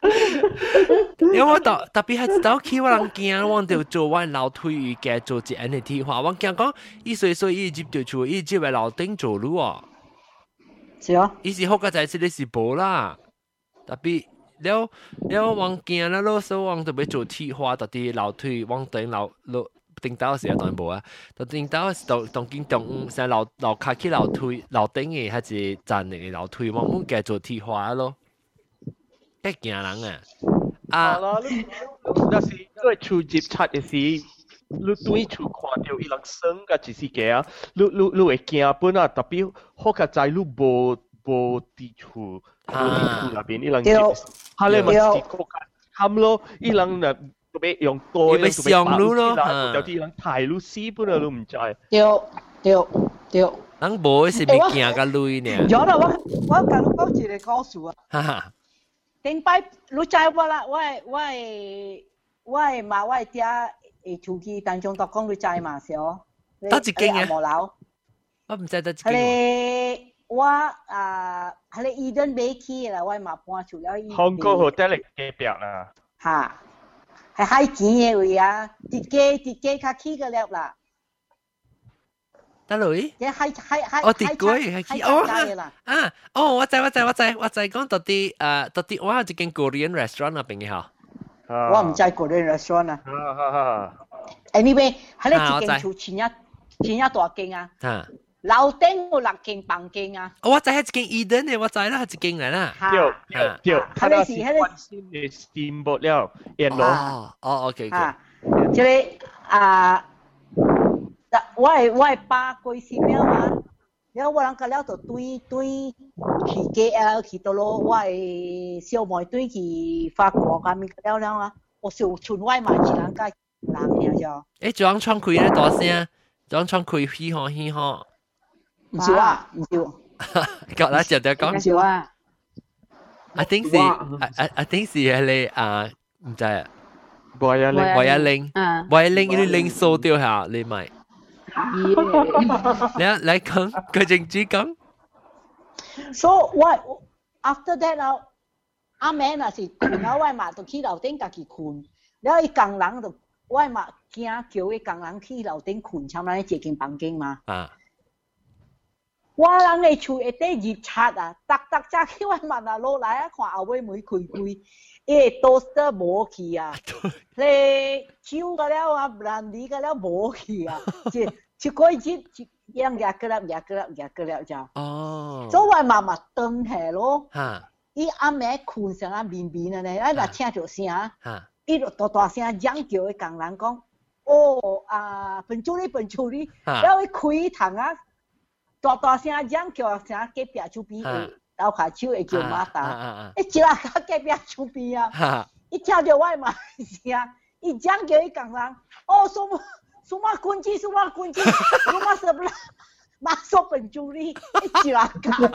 因为我特特別係走去我人驚，我就做我樓梯嘅做一 NFT 話，我驚講，伊歲歲伊接住厝，伊接為樓頂做路哦，是啊，伊是好個仔，是你是無啦，特別。了了往見啦，老手往特別做鐵花，特啲樓梯往頂樓樓頂到時當然無啊，到頂到當當見當成樓樓卡起樓梯樓頂嘅係一站嘅樓梯，往滿嘅做鐵花咯，几惊人啊！啊，那是因为出接出嘅时。你对厝看到伊人生嘅一时嘅啊，你你你会惊本啊，特别好嘅在你无无地处。啊，那边伊人他咧咪是国家，他们咯，伊人嗱特别用多，特别上路咯，有啲人太路死本啊，都唔知。对对对，人无是咪惊个累呢？有啦，我我甲你讲一个故事啊。 顶摆你知我啦，我诶，我诶，我诶嘛，我诶爹诶手机当中都讲你知嘛，是哦。得一知啊？无楼。我毋知得一间。咧，我啊，系咧伊顿买起啦，我嘛搬出了伊。香港好得嚟隔表啦。吓，系海景嘅位啊，一间一间较起个了啦。得女？即海海海我直街系起哦啊哦，我知我知我知我知讲到啲诶到啲我有一间 Korean restaurant 那边嘅吓。我唔知 Korean restaurant 啊。Anyway，系你一间厝前一前一大间啊。吓。楼顶有六间房间啊！我知系一间 Eden 嘅，我知啦，系一间嚟啦。对对对，系你是系你新嘅 steamboat 了，沿路。哦哦，OK OK。即系啊， 我系我系八贵先了嘛，然后我人个了就对对去 KL 去到咯，我系小妹对去法国咁样了了啊，我小村外嘛自然间人嘅啫。诶，仲样唱开咧大声，仲样唱开嘻哈嘻哈。唔少啊，唔少。讲啦，就就讲。唔少啊。I think 是，I I think 是系你啊，唔知啊。博一零，博一零，博一零，你零数掉下，你咪。 来 来讲，个人主讲。So what after that 啊？阿妹啊是困了外嘛，就去楼顶家己困。然后伊工人就外嘛惊叫伊工人去楼顶困，像多一间房间嘛。啊。我人个厝会底日擦啊，搭搭只去外嘛那落来啊，看后尾门开开。伊个都是得无去啊，嘞酒个了啊，兰迪个了无去啊，即。一过一日，一样压过了，压过子，过了，就哦。昨晚妈妈等下咯，哈，伊阿妹困上啊，眠眠的呢，哎，那听着声，哈，伊就大大声嚷叫的工人讲，哦啊，笨处理，笨处理，然后开窗啊，大大声嚷叫声，隔壁厝边，老下手会叫妈打，一接啊，隔壁厝边啊，一听着我妈声，一嚷叫伊工人，哦，什么？什么军机，什么军机，什么什么，马上本助理，一直啊讲，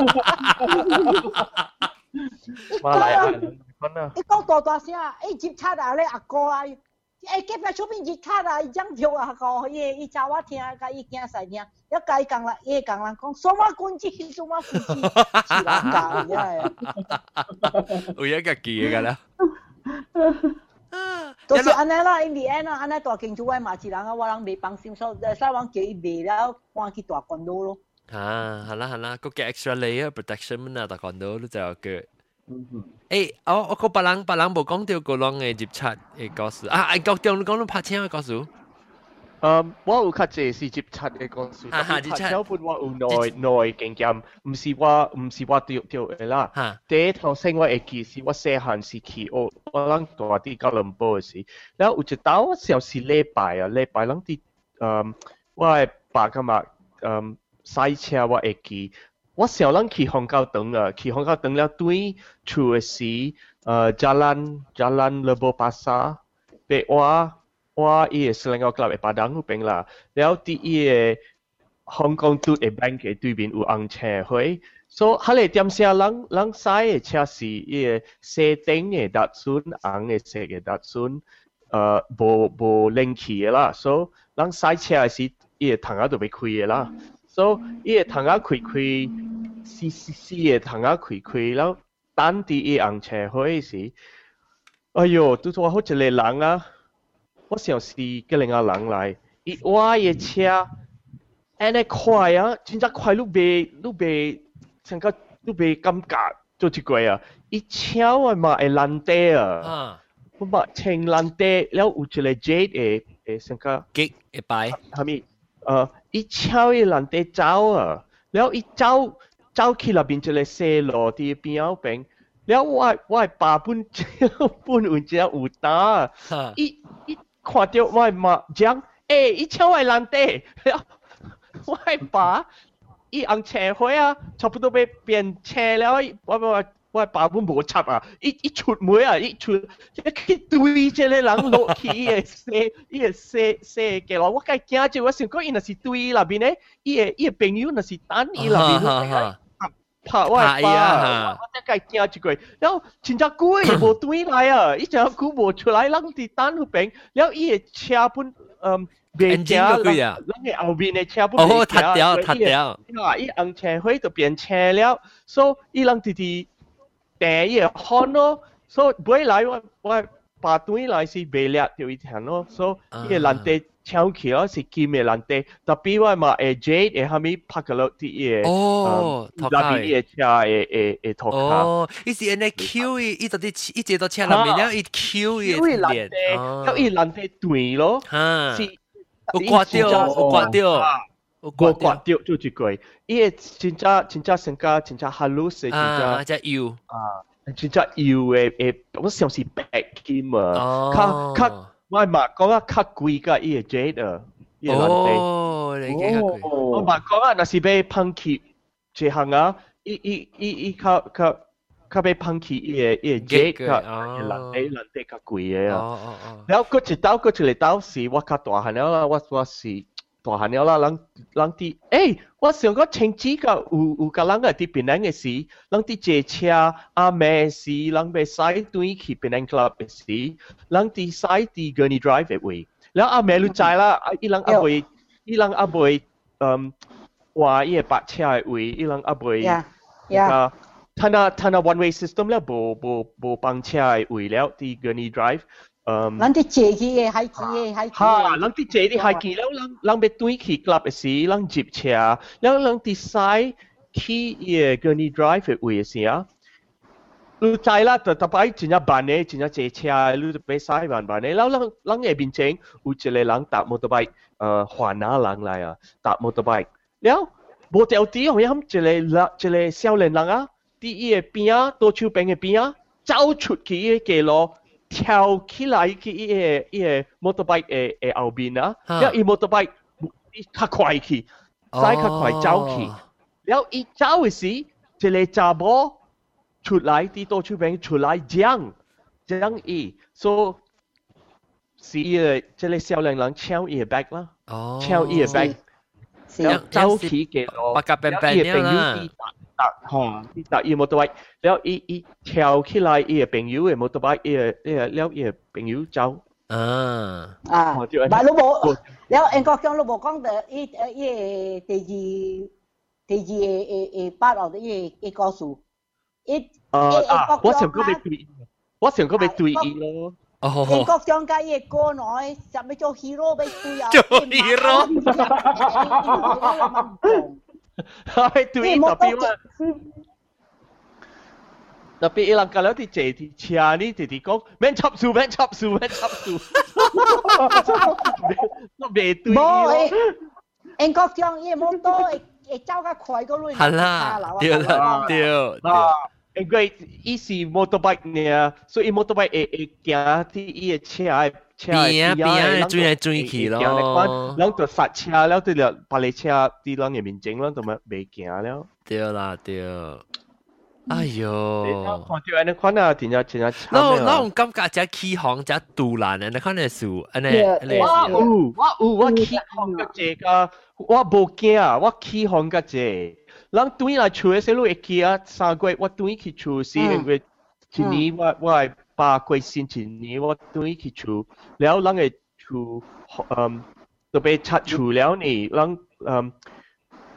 马来亚人讲啊，一讲大大声，一接插啊咧阿哥啊。诶，隔壁厝边日卡啊，伊讲叫啊个，伊伊 教我听，甲伊囝细听，一甲伊讲啦，伊讲人讲，什么军机，什么军机，是人教嘅。有一个记嘅啦。就是安尼啦，因为安尼安尼大经济我嘛是人啊，我人未放心，所以所以我叫伊卖了，搬去大关岛咯。啊，系啦系啦，个嘅 extra layer protection 乜啊，大关岛都就有嘅。诶，我我个别人别人冇讲到个啷嘅接触嘅故事啊！诶，国中你讲到拍车嘅故事。 诶，我有较济是接触嘅故事，哈哈，接触。小本我有内内经验，唔是我唔是我掉掉嘅啦。哈。第一头先我会记是我细汉时去我我谂大啲吉隆坡嘅时，然后有一道我小时礼拜啊，礼拜谂啲诶，我系爸㗎嘛诶赛车我会记。我小人去香港等啊，去香港等了对厝嘅时，呃，jalan jalan Lebo Pasar，被我 我也是能够给他一把当兵啦然后第一个红光就得搬给对面有安全回所他啲店是要让让赛车是一个射灯给他孙昂的这个大孙呃不不拎起的啦 so 让赛车是一个躺啊都没亏的啦 so 一个躺啊可以可以是是是一个躺啊可以可以然后当第一安全回去时唉哟都是我好几类狼啊我想是个另外人来，伊我嘅车，安尼快啊，真正快，你袂你袂，成个你袂感觉做一个啊！伊车我嘛会烂地啊，我嘛清烂地，了有一个 jet 嘅诶成个激会摆，系咪？诶，伊超伊人哋走啊，แล้ว伊走走去那边一个细路啲边后边，แล้ว我我爸本本有只有打，伊伊 看到我麻将，诶、欸，伊车外难得，我爸伊红车花啊，差不多要变车了，我我我爸母无插啊，伊伊出门啊，伊出一去对这个人落去，伊会说，伊会说说嘅，我介惊住，我想讲伊若是对伊边咧，伊诶伊诶朋友若是等伊那边。拍外巴，我真係驚一句。然後前隻股也無對來啊，一隻股無出來，人哋單去平，然後伊個車本嗯變車，人個後面個車本哦，塌掉塌掉，啊，伊紅車灰就變車了，所以伊人哋哋第一看咯，所以尾來我我把對來是袂了就一條咯，所以伊個人哋。超起咯是金嘅兰地，特别我嘛诶 Jade 诶后面拍个落啲嘢，哦，那边嘢车诶诶诶托卡，哦，伊是安尼 Q 伊伊到啲伊接到车入面了，伊 Q 伊连，咁伊兰地对咯，是有刮掉有刮掉。我刮掉做一句，伊个真正真正成个真正 halus 真正啊，只油啊，真正油诶诶，我想是白金啊，较较 我嘛讲啊较贵个伊个 jade 啊，伊个兰地，哦，你嘅较贵，我嘛讲啊，若是要喷起一项啊，伊伊伊伊较较较要喷起伊个伊个 jade 个兰地兰地较贵嘅啊，然后嗰一刀嗰一个刀是我较大汉了，我我是。 ต่อ啦าเนี่ยแหละหลังหลังติเอ้ว่าเสียงก็แช club ก็อุกะหลังอ่ะที่เป็นได้ไงสีหลังติเจช้าอ่าแม่สีหลังเบสสายตัวนี้ขี่เป็นไอ้กลับไ Um, lăng đi chế đi hay hai kỳ hay hai kỳ. Ha, lăng đi chế đi hai kỳ, lăng lăng lăng bị đuổi kỳ club sĩ, lăng jeep xe, lăng lăng decide khi gần gurney drive về xe. Lu chạy là tập tập ai chỉ nhá bàn ấy chỉ nhá chế xe, lu tập bé sai bàn bàn ấy, lăng lăng lăng ye bên trên, u chỉ là lăng tập motorbike, ờ hòa ná lăng lại ờ, à, tập motorbike. Liao, bộ tiêu tí hồi hâm chỉ là chỉ là sao lên lăng á, đi ye bên á, tôi chịu bên cái bên á, cháu chuột kỳ ye cái lo. 嘅边啊，走出去伊个路，跳起来去伊个伊个摩托 bike 嘅嘅后边啊，然后伊摩托 bike 较快去，使较快走去。然后伊走嘅时，一个查某。出来啲多出边出来讲讲伊，所以是个即系少年人抢伊个 bag 啦，抢伊个 bag，然后走起嘅咯，八甲病病啦， 搭吓，搭伊摩托 bike，然后伊伊跳起来伊个朋友嘅摩托 bike，伊个伊个了伊个朋友走。啊啊！但你冇，你英国讲你冇讲到伊伊第二第二诶诶八号嘅伊伊告诉。诶啊！我想讲俾对，我想讲俾对伊咯。哦，英国将家嘢过来，就咪做 hero 俾对啊！做 hero， Ay, tweet, sì, tapi ma... Sì. Tapi ilang kalau di cek di cia ni di di kong, men chop su, men chop su, men chop su. Nó bề tuy Mo, anh có tiếng gì mong đó, anh cháu cái khỏi cái luôn. Hà la, điều là điều. Anh cái ý gì motorbike nè, so ý motorbike ấy ấy kia thì ý chia 车系车系边啊边啊，转嚟转去咯。人就刹车了，对了，把你车啲人嘅面前咯，就咪未行了。对啦对。哎呦！看到安尼款啊，真正真正惨啊！那种感觉只起航只杜兰啊，你看你数，安尼安尼。我有我有我起航个这个，我无惊啊，我起航个这。人对来厝嘅时候会记啊，三个月我对去厝是因为一年我我系 八个星一年我对去厝，แล้ว人嘅厝嗯就被拆厝了呢，人嗯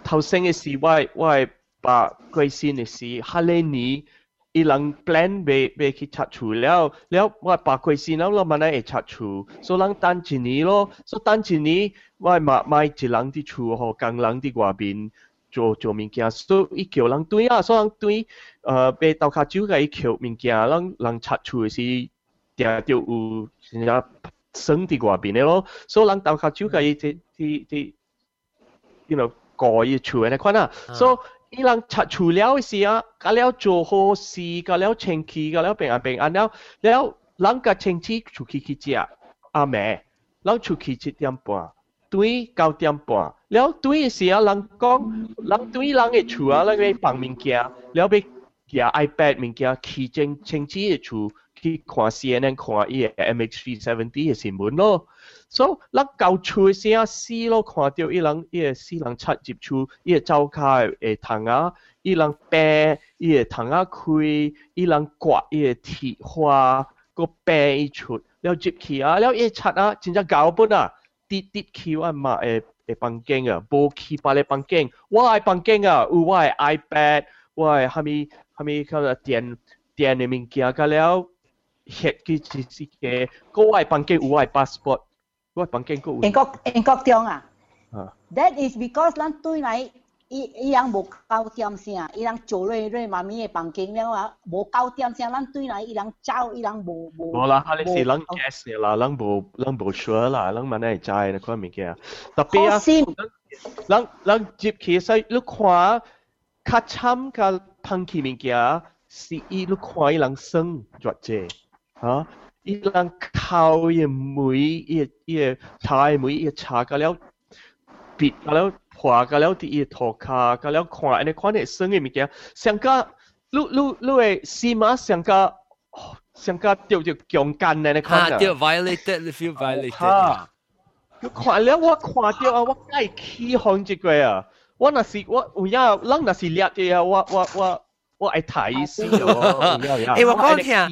头先嘅时我我系。把贵先嘅事，哈利尼伊人 plan 未未去拆除了，了我把贵先了，我问佢会拆除，所以人等一年咯，所以等一年我买买一人啲厝和工人啲外边 做做物件，所以伊叫人对啊，所以人对，呃，被豆卡酒嘅伊叫物件，人人拆除嘅时，定就有人家省啲外边嘅咯，所以人豆卡酒嘅伊啲啲啲，you know 改伊厝嘅款啊，所以。伊人拆除了时啊，甲了做好事，甲了清气，甲了平安平安了，了人甲清气出去去食阿妹，人出去七点半， 對九點半，了對時啊，人講，人對人嘅厝啊，人嘅放物件，了要夾 iPad 物件，去正清氣嘅厝去看 CNN 看伊嘅 MH370 嘅新聞咯。所以，人到厝時啊，死咯看到伊人伊個死人插入厝，伊個灶骹會窗啊，伊人病，伊個窗啊開，伊人刮伊個鐵花，個病伊出，了入去啊，了伊插啊，真正搞本啊，跌跌去我嘛会会房间啊，无去别个房间，我嘅房间啊，有我嘅 iPad，我嘅虾米虾米嗰个电电嘅物件，甲了翕去一一个，个我嘅房间有我嘅 passport。我房间个英国英国中啊，That is because 咱对来 伊伊人无九点声，伊人做瑞瑞妈咪嘅房间了啊，无九点声，咱对来伊人走，伊人无无。无啦，哈！你是人 guess 啦，人无人无 sure 啦，人问你知那款物件。特别啊，人人接起使你看，较惨较烹起物件，是伊你看伊人生作者，吓。伊人靠伊梅伊伊茶梅伊茶个了，别个了 破个了啲伊涂骹个了看安尼看你生嘅物件，上加你你你会是嘛上加上加掉掉强奸嘅你看啊，掉 violated you feel violated。你看了我看到啊，我梗系起哄一个啊，我那是我有影人那是掠嘅啊，我我我。我爱睇先喎。诶，我讲听啊，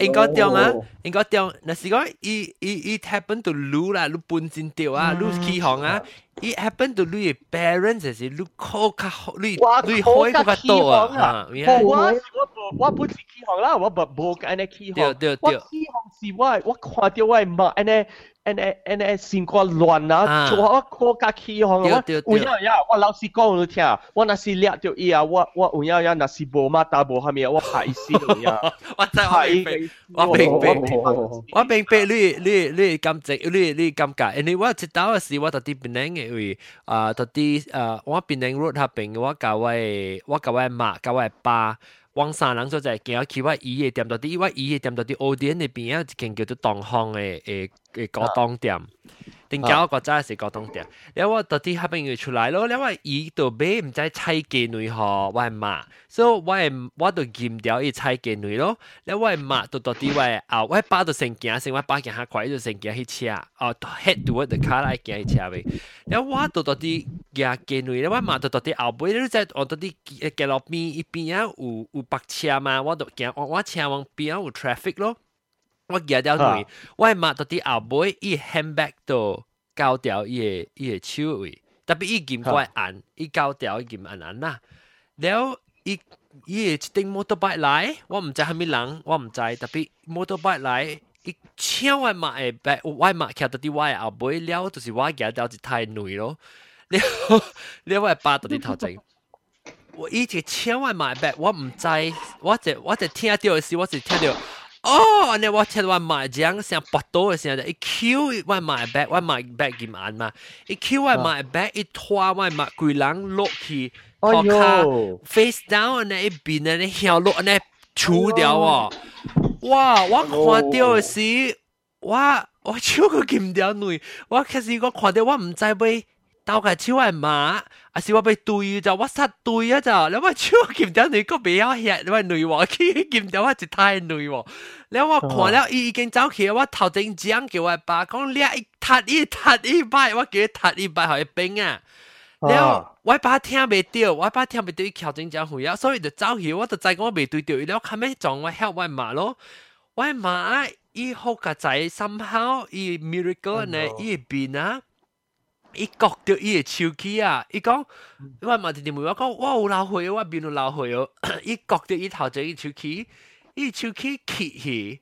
应该中啊，应该中。那是讲伊伊伊 happen to 撸啦，撸半斤掉啊，撸起航啊， ，it happen to 你 parents 就是你考較你你開嗰個多啊，我我我本是起行啦，我無無安尼起行，對對對，我起行是我我看到我媽安尼。安尼安尼心肝亂啊！做我靠家起行啊！有影影，我老師講你聽，我若是掠着伊啊，我我有影影，若是無馬達無蝦米，我拍伊死有影。我知我明白，我明白，我明白你你你感覺，你你感覺，因為我知道嘅是我到底邊領嘅位啊，到底呃，我邊領 road 下邊，我教我我教我媽，教我爸。往三人所在，行去我伊诶店到啲，我伊诶店到啲澳店那边啊一间叫做东方嘅誒誒高檔店。定搞我覺得係個東店，然後我到底黑朋友出來咯，然後伊度買唔知菜雞女嗬，我係罵，所以我係我度減掉伊菜雞女咯，然後我係罵到到底我啊，我爸度成件成我爸件下快就成件去車，哦 head to the car 來件去車位，然後我到到啲嘅雞女，然後我罵到到底後背，你在我到啲嘅路邊一邊啊有有白車嘛，我度見我我車往邊有 traffic 咯。我惊到你，我抹到啲阿妹伊 handbag 都搞掉伊伊手位，特别伊金怪按，伊搞掉伊金按眼啦。然后伊伊一顶 motorbike 来，我毋知虾米人，我毋知，特别 motorbike 来，伊千万买诶白，我抹倚到啲我阿妹了，就是我惊到一太攰咯。然后另外巴到啲头前。我一直千万买 back，我唔知，我只我只听到的是，我只听到。哦，你我聽我買獎成八多嘅時候，一 Q 我買 back，我買 back 幾萬嘛，一 Q 我買 back，一拖我買幾人落去，哦卡 face down 呢一邊呢，你跳落呢除掉啊！哇，我看到嘅時，我我超過見唔掉女，我其實我看到我唔知要。斗嘅超系马，啊是我被对就我失对啊就，你话超见到你个比较吃，你话女话佢见到我一太女喎，你我看了伊已经走起，我头前讲叫我爸讲你一踢一踢一摆，我叫佢踢一摆系冰啊，然后我爸听袂到，我爸听袂到伊头前讲会啊，所以就走起，我就知讲我袂对到，然后后尾撞我 help 我妈咯，我妈伊好个仔 somehow 伊 miracle 呢伊变啊。 伊觉着伊诶手机啊，伊讲，我嘛直直问我讲，我有流火哦，我边度流火哦，伊觉着伊头前伊手机，伊手机揭起，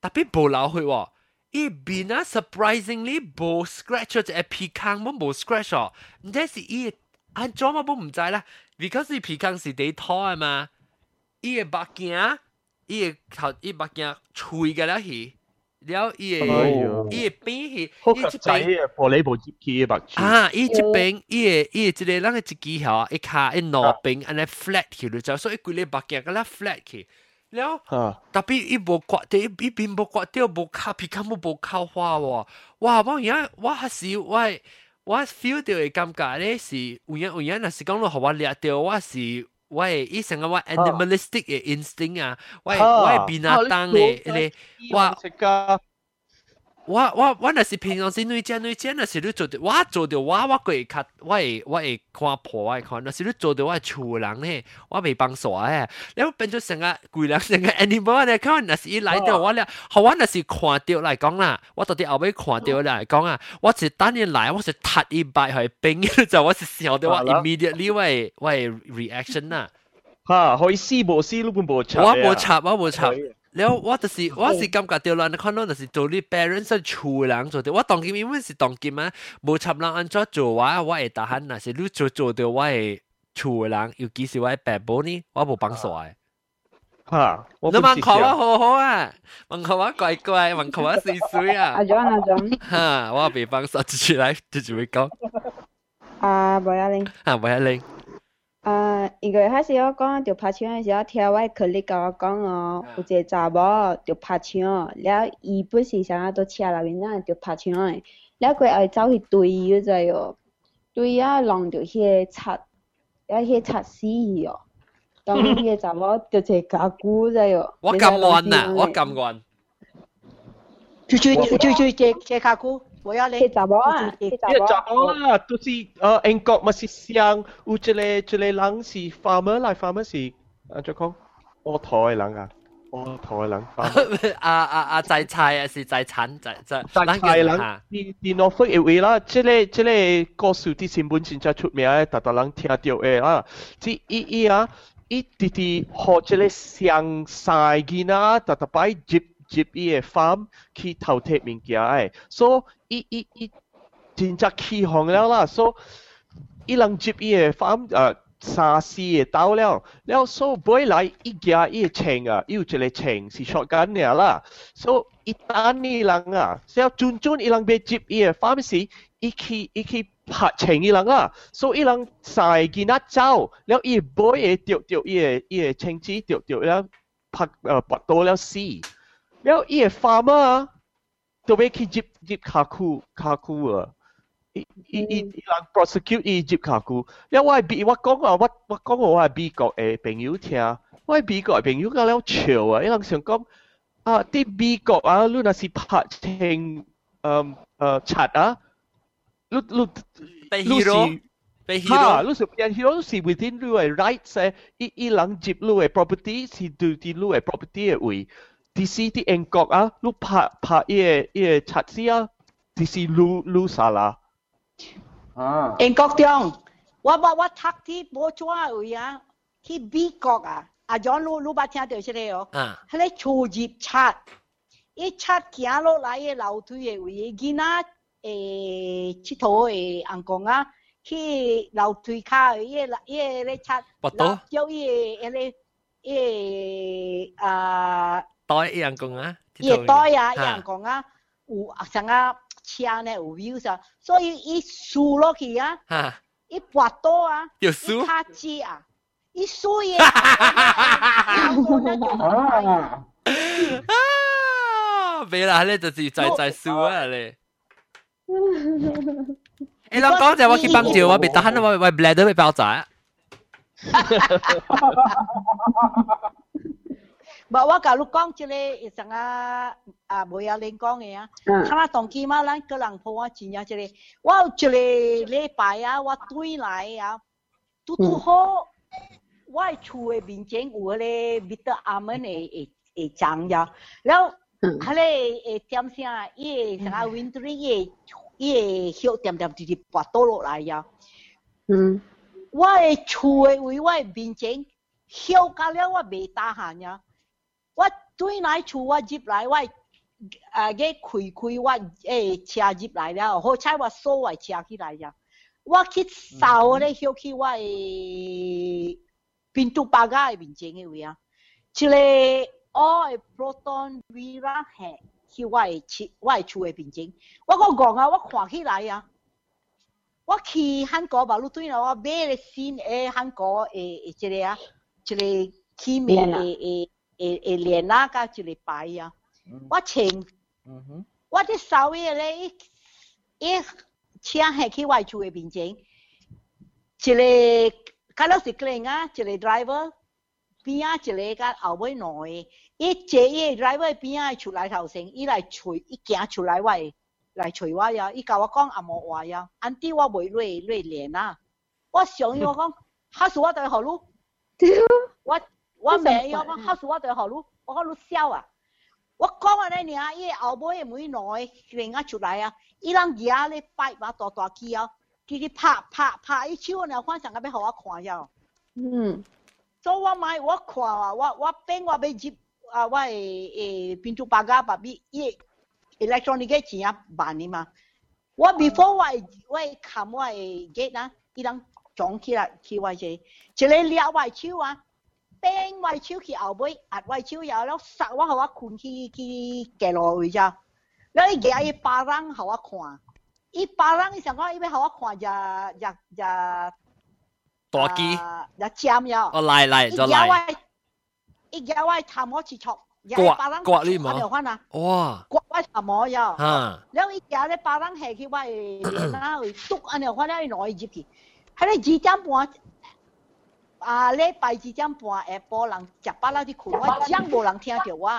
特别无流火哦，伊边啊 surprisingly 无 scratch 只皮坑，无无 scratch 哦，知是伊安怎嘛，无唔知啦，because 皮坑是第一套啊嘛，伊个目镜，伊个头，伊目镜吹个了去。了伊个伊个边去，伊即边玻璃部接起嘅白啊！伊即边伊个伊个即个人嘅一支条，一卡一攞边，安尼 flat 去咗就，所以佢哋白镜个啦 flat 去。了，特别伊无刮掉，伊边无刮掉，无卡皮卡冇无靠花喎。哇！我而家我系是我我 feel 到嘅感觉咧是，有影有影，若是讲落互我掠到，我是。 why? i sanga wa animalistic instinct ah why why binatang le le wa 我我我我若是平常时女仔女仔，若是你做到我做到我我会较我会我会看破我会看，若是你做到我厝人咧，我未帮手诶，你变咗成个贵人成个 animal 咧，可能若是伊来到我咧，好我若是看到嚟讲啦，我到底后尾看到嚟讲啊，我是当年来我是踢一摆去冰，就我是笑到我 immediately 我系我系 reaction 啦。吓，可以试无试，你本无插。我无插，我无插。 了我就是我是感覺到啦，你看到就是做你 parents 厝人做啲，我當今因為是當今啊，無插人安怎做話，我會得閒，若是你做做到我係厝人，尤其是我爸母呢，我無幫手嘅。嚇！你問佢我好好啊，問佢我乖乖，問佢我水水啊。阿 John 阿 John，嚇！我未幫手，直接嚟，直接會講。啊，唔要緊。啊，唔要緊。啊，一个还是我讲，着拍枪是要听外口里甲我讲哦。有一个查某着拍枪，了伊本身啥都车内面，咱着拍枪的。了过后走去追伊，个知哦，追啊弄着迄个擦，遐迄个擦死伊哦。当迄个查某就一个家姑在哦。我甘愿呐，我甘愿。就就就就就这这家姑。我要你查某啊，查某啊，都是呃英国咪是像有一个一个人是 farmer 来 farmer 是啊，就讲我台嘅人啊。 我台人翻。啊啊啊！在菜啊是在产在在。在菜人，啲啲 Norfolk 嘅位啦，即系即系歌手啲新闻真正出名嘅，特特人听到嘅啦。即伊伊啊，伊啲啲学即系上晒嘅啦，特特摆接接伊嘅 farm 去头贴物件诶，所以 伊伊伊真正起行了啦，所以伊人接伊嘅 farm 誒。沙士到了，了所以來一家一程啊，有一個程是 shotgun 嘅啦，所以一旦呢人啊，只要轉轉一人被接嘅 pharmacy，一去一去拍程一人啊，所以一人晒見一走，了一 boy 嘅掉掉一個一個程子掉掉了拍誒拔到了死，了一個 farmer 啊，都俾佢接接卡库卡库啊。伊伊伊人 prosecute 伊接卡古，了我系美我讲啊，我我讲我系美国嘅朋友听，我系美国嘅朋友讲了笑啊，伊人想讲啊，啲美国啊，你若是拍成诶诶贼啊，你你被 hero 被 hero，你是变 hero 你是 within 你嘅 rights 诶，伊伊人接你嘅 property 是对啲你嘅 property 嘅位，啲是啲英国啊，你拍拍伊个 di si di engkok ah, lu pa pa ye ye chat si ah, di si lu lu salah. Ha. Engkok tiang, wah bah wah tak ti bocua uya, ki bi kok ah, ah ajaran lu lu baca dia cerai oh, ha. he le cuci chat, e ye chat kian lu lai lau tu ye uye gina eh cito eh angkong ah. He lau tui ka ye la ye le chat. Lau jau ye e le ye ah 袋红公啊，嘢袋啊，红公啊，有成啊。车呢有 view 啊，所以一输落去啊，一拔刀啊，一卡机啊，一输嘢，啊，未啦，你就是在在输啊你。你谂讲就我去帮照，我别得闲我我 bladder 被爆炸。 bawa kalau kong cile isanga a boya lengkong ya kana tongki ma lan ke lang po wa chinya cile wa cile le pa ya wa tui lai ya tu tu ho wa chu e bin chen u le bit a men e e e chang ya lao hale e tiam sia ye sanga wintering ye ye hiu tiam tiam ti pa to lo lai ya wa e chu e wi wa bin chen hiu ka le wa be ta ha ya 我对来厝我入来，我啊个开开，我诶车入来了，后 wai 坏车起来呀。我去扫咧，小区我诶，平度八街诶 wai 位啊。一个我诶 proton villa 系去 wai 诶一个啊一个 key man 诶诶会诶练啊到一礼拜啊我穿嗯哼。我这稍微咧一一车下去外出诶面前一个甲老师可能啊一个 driver 边啊一个甲后尾两个一坐伊诶 driver 边啊出来头先伊来找伊行出来我诶来找我呀伊甲我讲啊无话呀安尼我袂累累练啊。我想伊我讲 how's what 我未有我考試我對學路，我講路笑啊！我講話咧，爾伊后尾每內另啊出来啊，伊人嘢咧摆把大大機啊，佢哋拍拍拍伊手呢，反上个要互我看呀。嗯，所以我買我看啊，我我变我要入啊，我诶诶变做八家八比伊 electronic 嘅錢啊萬呢嘛。我 before 我我看我誒 get 啊，伊人裝起来起我這，一个掠我手啊。掟外超去后尾，压外超有了，杀我互我困去去街路位咋？了伊夹伊巴人互我看，伊巴人伊想讲伊要互我看只只只大机，只尖呀。哦来来就来。伊夹我头毛切错，刮刮你嘛？哇！刮我头毛呀。哈。了伊夹咧巴人下去我诶，那会笃安尼看了伊攞伊入去，喺咧二点半。 啊！礼拜二点半下晡人食饱啦啲困，我讲无人听到我。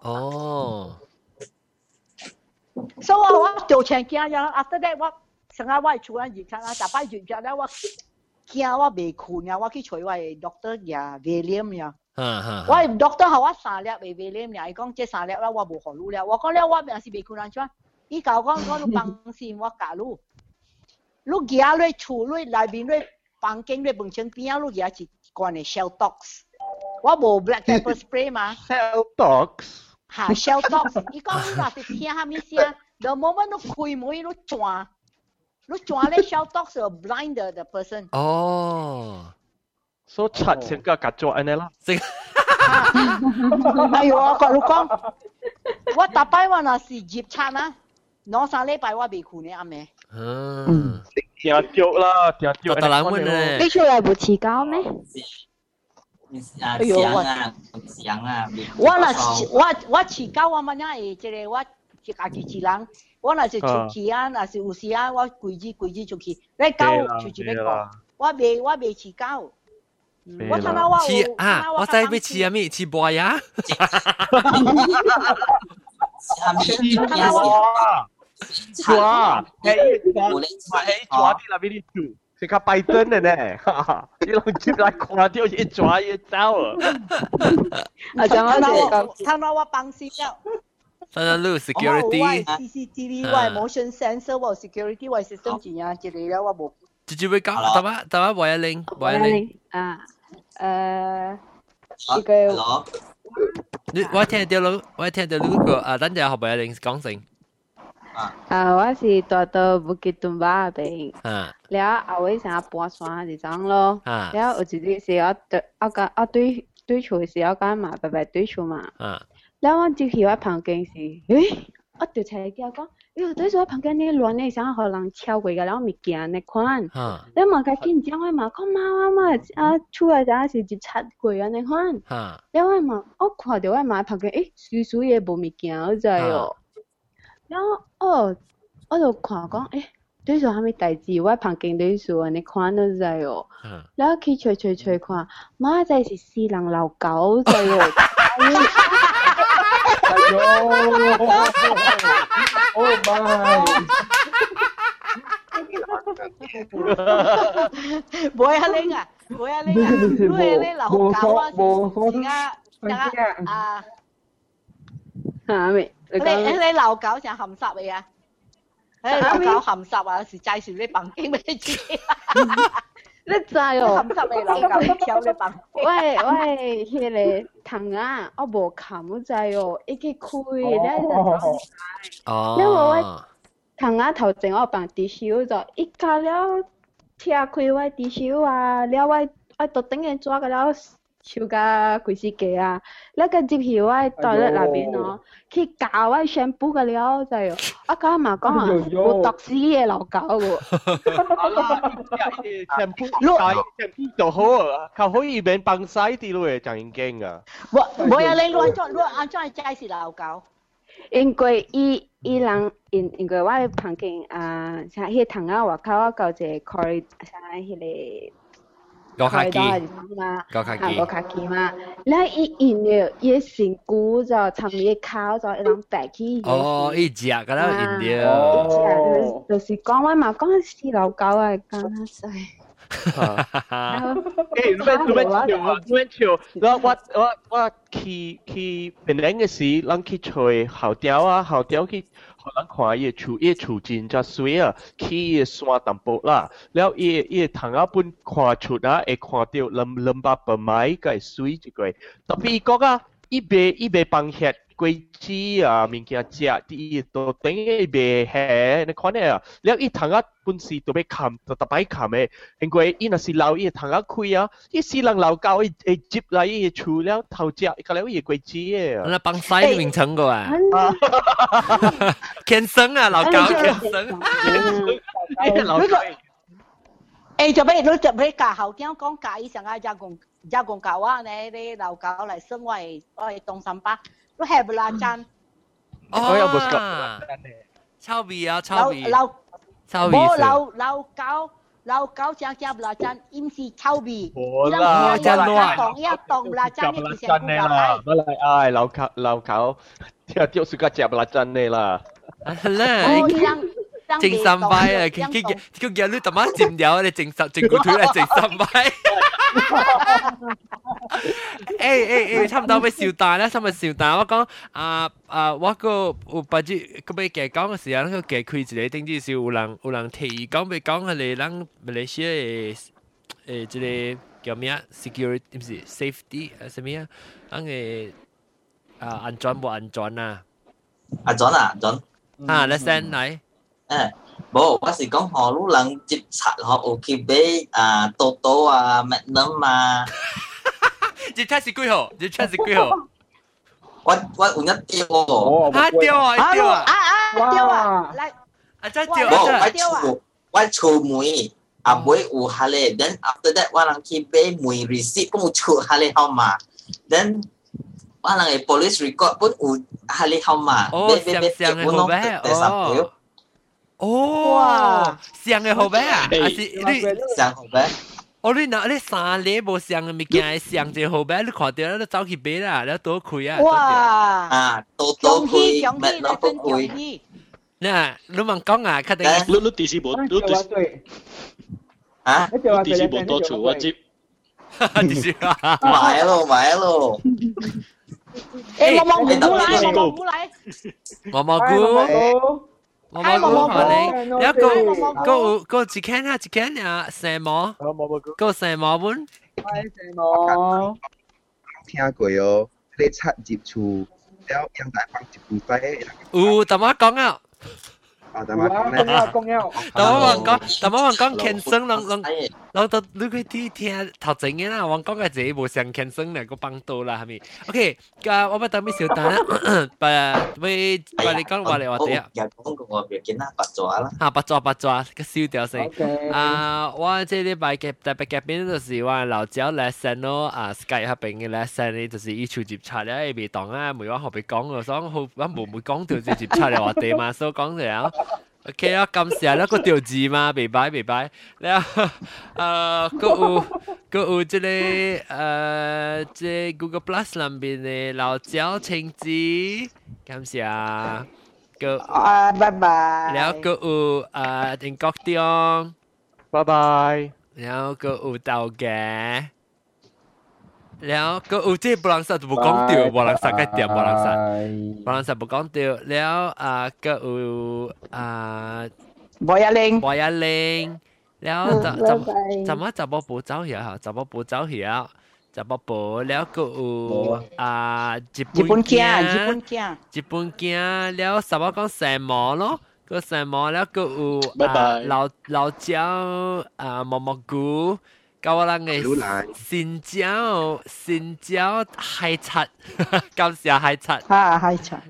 哦。所以我我就请惊呀！after that 我成日我系厝人热餐啊，食饱热餐咧我惊我未困呀，我去找我 doctor 呀，William 呀。 我 doctor 好我三粒未未咧，伊讲这三粒啦，我无好路了。我讲了，我平时未困难穿。伊教我我都放心，我教路。你行你厝你内面你 bằng kinh rồi bằng chân pia lúc giờ chỉ còn này shell tox quá bộ black pepper spray mà. Shell tox ha shell tox ý con là thì thiên ham ý à. the moment nó khui mũi nó chua nó chua lên shell tox will blind the, the person. Oh so chặt xin cái cắt cho anh ấy là xin ai yo có lúc con? Tôi tập bài là là dịp chăn á. Nó sang lễ bài tôi bị khu này à mẹ? Ờ. Ừ. 呢暗暝。嗯。听着啦，听着。我特冷门咧。你出嚟冇迟交咩？啊，想啊，想啊。我若我我迟交我乜嘢会即个我自家己一人，我若是出去啊，若是有时啊，我规矩规矩出去，你交出去要讲，我未我未迟交。我睇到我吃啊，我知要吃啊咩？吃糜呀？ 抓，系抓，系抓啲啦，俾你做，食下拜登嘅呢，你拢接来看到一抓一走啊！啊，就我哋睇到我放心了。睇到你 security。 CCTV 我 motion sensor 我 security 我 system 怎样之类啦，我冇。直接会讲，等下等下喂一零，喂一零。啊，诶，呢个。你我听到你，我听到你个啊，等阵后边一零讲声。 啊，我是大多不给东巴阿平。啊，了后尾想要搬山是怎咯？啊，了有一日是我对，我甲我对对厝是我甲嘛白白对厝嘛。啊，了我就去我旁边是，诶，我就出伊叫讲，哟，对厝我旁边你乱的，想要互人敲过个，然后咪惊那看。啊，后嘛甲紧张诶嘛，看妈妈嘛，啊，厝内啥是一擦过个你看。啊，了后嘛，我看着我妈旁边，诶，叔叔也无咪惊，我知哦。然后哦，我就看讲，诶，对住虾米代志，我旁边对住啊，你看都知哦。然后佢吹吹吹看，妈仔是四人老狗仔哦。哎呦！Oh my！冇啊你啊，冇啊你啊，你你老狗啊，而家而家啊，吓咪？ 你你老狗成含濕你啊？誒老狗含濕啊，是介紹你房間俾你知。你知哦？含濕你老狗挑你房。喂喂，迄個糖啊，我無冚我知哦，一個開咧就哦。因為我糖啊頭前我放啲手就一加了，拆開我啲手啊，了我我特登嘅抓個了。手甲规时个啊，那个入去我袋咧内边咯，去教我全部个了就系，我讲嘛讲啊，有毒死嘅老狗喎。全部全部就好啊，靠可以免帮晒啲咯，就已经啊。我我有你乱做乱安怎系斋是老狗？因为伊伊人因因为我旁边啊，像迄堂啊外口我搞一个 corridor，像迄个。 高卡机，高卡机，高卡机嘛。然后伊因了伊身躯就参伊口就一人白起。哦，伊食噶啦，因了。伊食就是讲我嘛讲死老狗啊，讲啊衰。诶，你咩你咩笑？你咩笑？我我我我去去本来嘅时，咱去吹后调啊，后调去。 可能看伊厝伊厝真正水啊，去伊山淡薄啦，了伊伊窗仔本看出啊，会看到lâm lâm巴白米个水一个，特别伊讲啊， 伊袂伊袂放遐果子啊物件食，啲伊都等伊袂遐，你看咧啊，了伊窗仔本是都要冚，就特别冚嘅，因为伊若是留伊窗仔开啊，伊死人留够伊会接来伊厝了头食，个了伊果子嘅啊，那帮晒名称个啊。天生啊，老狗天生。老狗。诶，做咩？你做咩教后点讲教医生啊？加工 gia công cậu này đi đầu cậu lại sân ngoài ôi tông sắm ba nó hẹp vừa là chăn ôi ông bớt cậu sao vì à sao vì sao vì lâu lâu cậu lâu cậu chàng chàng là chăn im si sao vì là chăn luôn tổng ya tổng là chăn cái gì cũng là đó là ai? Lâu cậu lâu cậu thì tiêu sự cái chàng là chăn này là. Là 正三摆啊！佢佢佢叫你特晚占掉，你正十正个腿嚟正三摆。 诶诶，差唔多要笑大啦，差唔多笑大。我讲啊啊，我个有不知个要嘅讲嘅时候，那个嘅开一个顶至少有人有人提议讲，要讲系你咱马来西亚诶诶，即个叫咩啊？security 唔是 safety 啊？什么啊？咱嘅啊安全无安全啊？安全啊，安全。啊，你先嚟。 à, bố bác sĩ có họ lúc lần chụp sạch họ ok bé à tô tô à mẹ nó mà chụp chắc gì quý hồ. Chụp chắc gì quý hồ? Quá quá ổn nhất tiêu à tiêu à? Tiêu à à tiêu à. Lại à chắc tiêu bố quá chu quá chu mùi à mùi u hà lệ then after that quá lần khi bé mùi receipt cũng chu hà lệ không mà. Then quá lần cái police record cũng u hà lệ không mà. Bé bé bé cũng nó tại sao 哦，上嘅号码啊，还是你上号码？哦，你嗱你三粒无上嘅物件，上只号码你看到你走去买啦，你多开啊！哇！啊，多多开，乜都不开。嗱，你问讲啊，确定？你你电视冇，你电视啊？你电视冇多处我接。电视买咯买咯。诶，我蘑菇来，我蘑菇来。我蘑菇。毛毛菇 可能，有一个个个一间啊一间啊蛇毛，个蛇毛本。系蛇毛。听过哦，你插入厝，了阳台放一杯仔。有，同我讲啊。 啊，等我讲咧，讲了，等我讲，等我讲健身，人人人都你佢啲听头前嘅啦，我讲嘅自己无上健身嚟个帮到啦，系咪？OK，咁我咪等咩小蛋啦，诶，喂，喂你讲话嚟话啲啊。又讲个我别见啦，八爪啦。吓，八爪八爪，个烧掉先。啊，我即系礼拜嘅特别嘅边就是话老椒 lesson 咯，啊 Skype 入边嘅 lesson 咧，就是以处接触咧，未当啊，每晚后边讲嘅，所以好我冇冇讲到接接触嚟话啲嘛，所以讲咗。 OK 啊，咁時咧個條字嘛，未擺未擺，然後誒，佢有佢有即係誒，即係 Google Plus 裏邊嘅老椒青枝，咁時啊，佢啊，拜拜，然後佢有誒定角丁，拜拜，然後佢有豆嘅。 แล้วก็อุจิบรังสัตบุกองเตียวบรังสัตก็เตียวบรังสัตบรังสัตบุกองเตียวแล้วอ่าก็อุอ่าบอยาเลงบอยาเลงแล้วจะจะจะมาจะบ่ปูเจ้าเหี่ยวจะบ่ปูเจ้าเหี่ยวจะบ่ปูแล้วก็อุอ่าญี่ปุ่นเกียญี่ปุ่นเกียญี่ปุ่นเกียแล้วสาวกองแซมหมอเนาะก็แซมหมอแล้วก็อุอ่าเราเราเจ้าอ่ามอมอกู 教我人嘅新椒新椒海刷，感谢海刷。啊，海刷。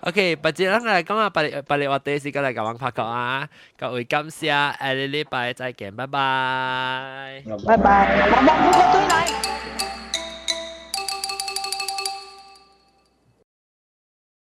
OK，不接人嚟讲啊，不你不你我第一时间嚟讲拍角啊，各位感谢，下个礼拜再见，拜拜。拜拜，我望唔到对嚟。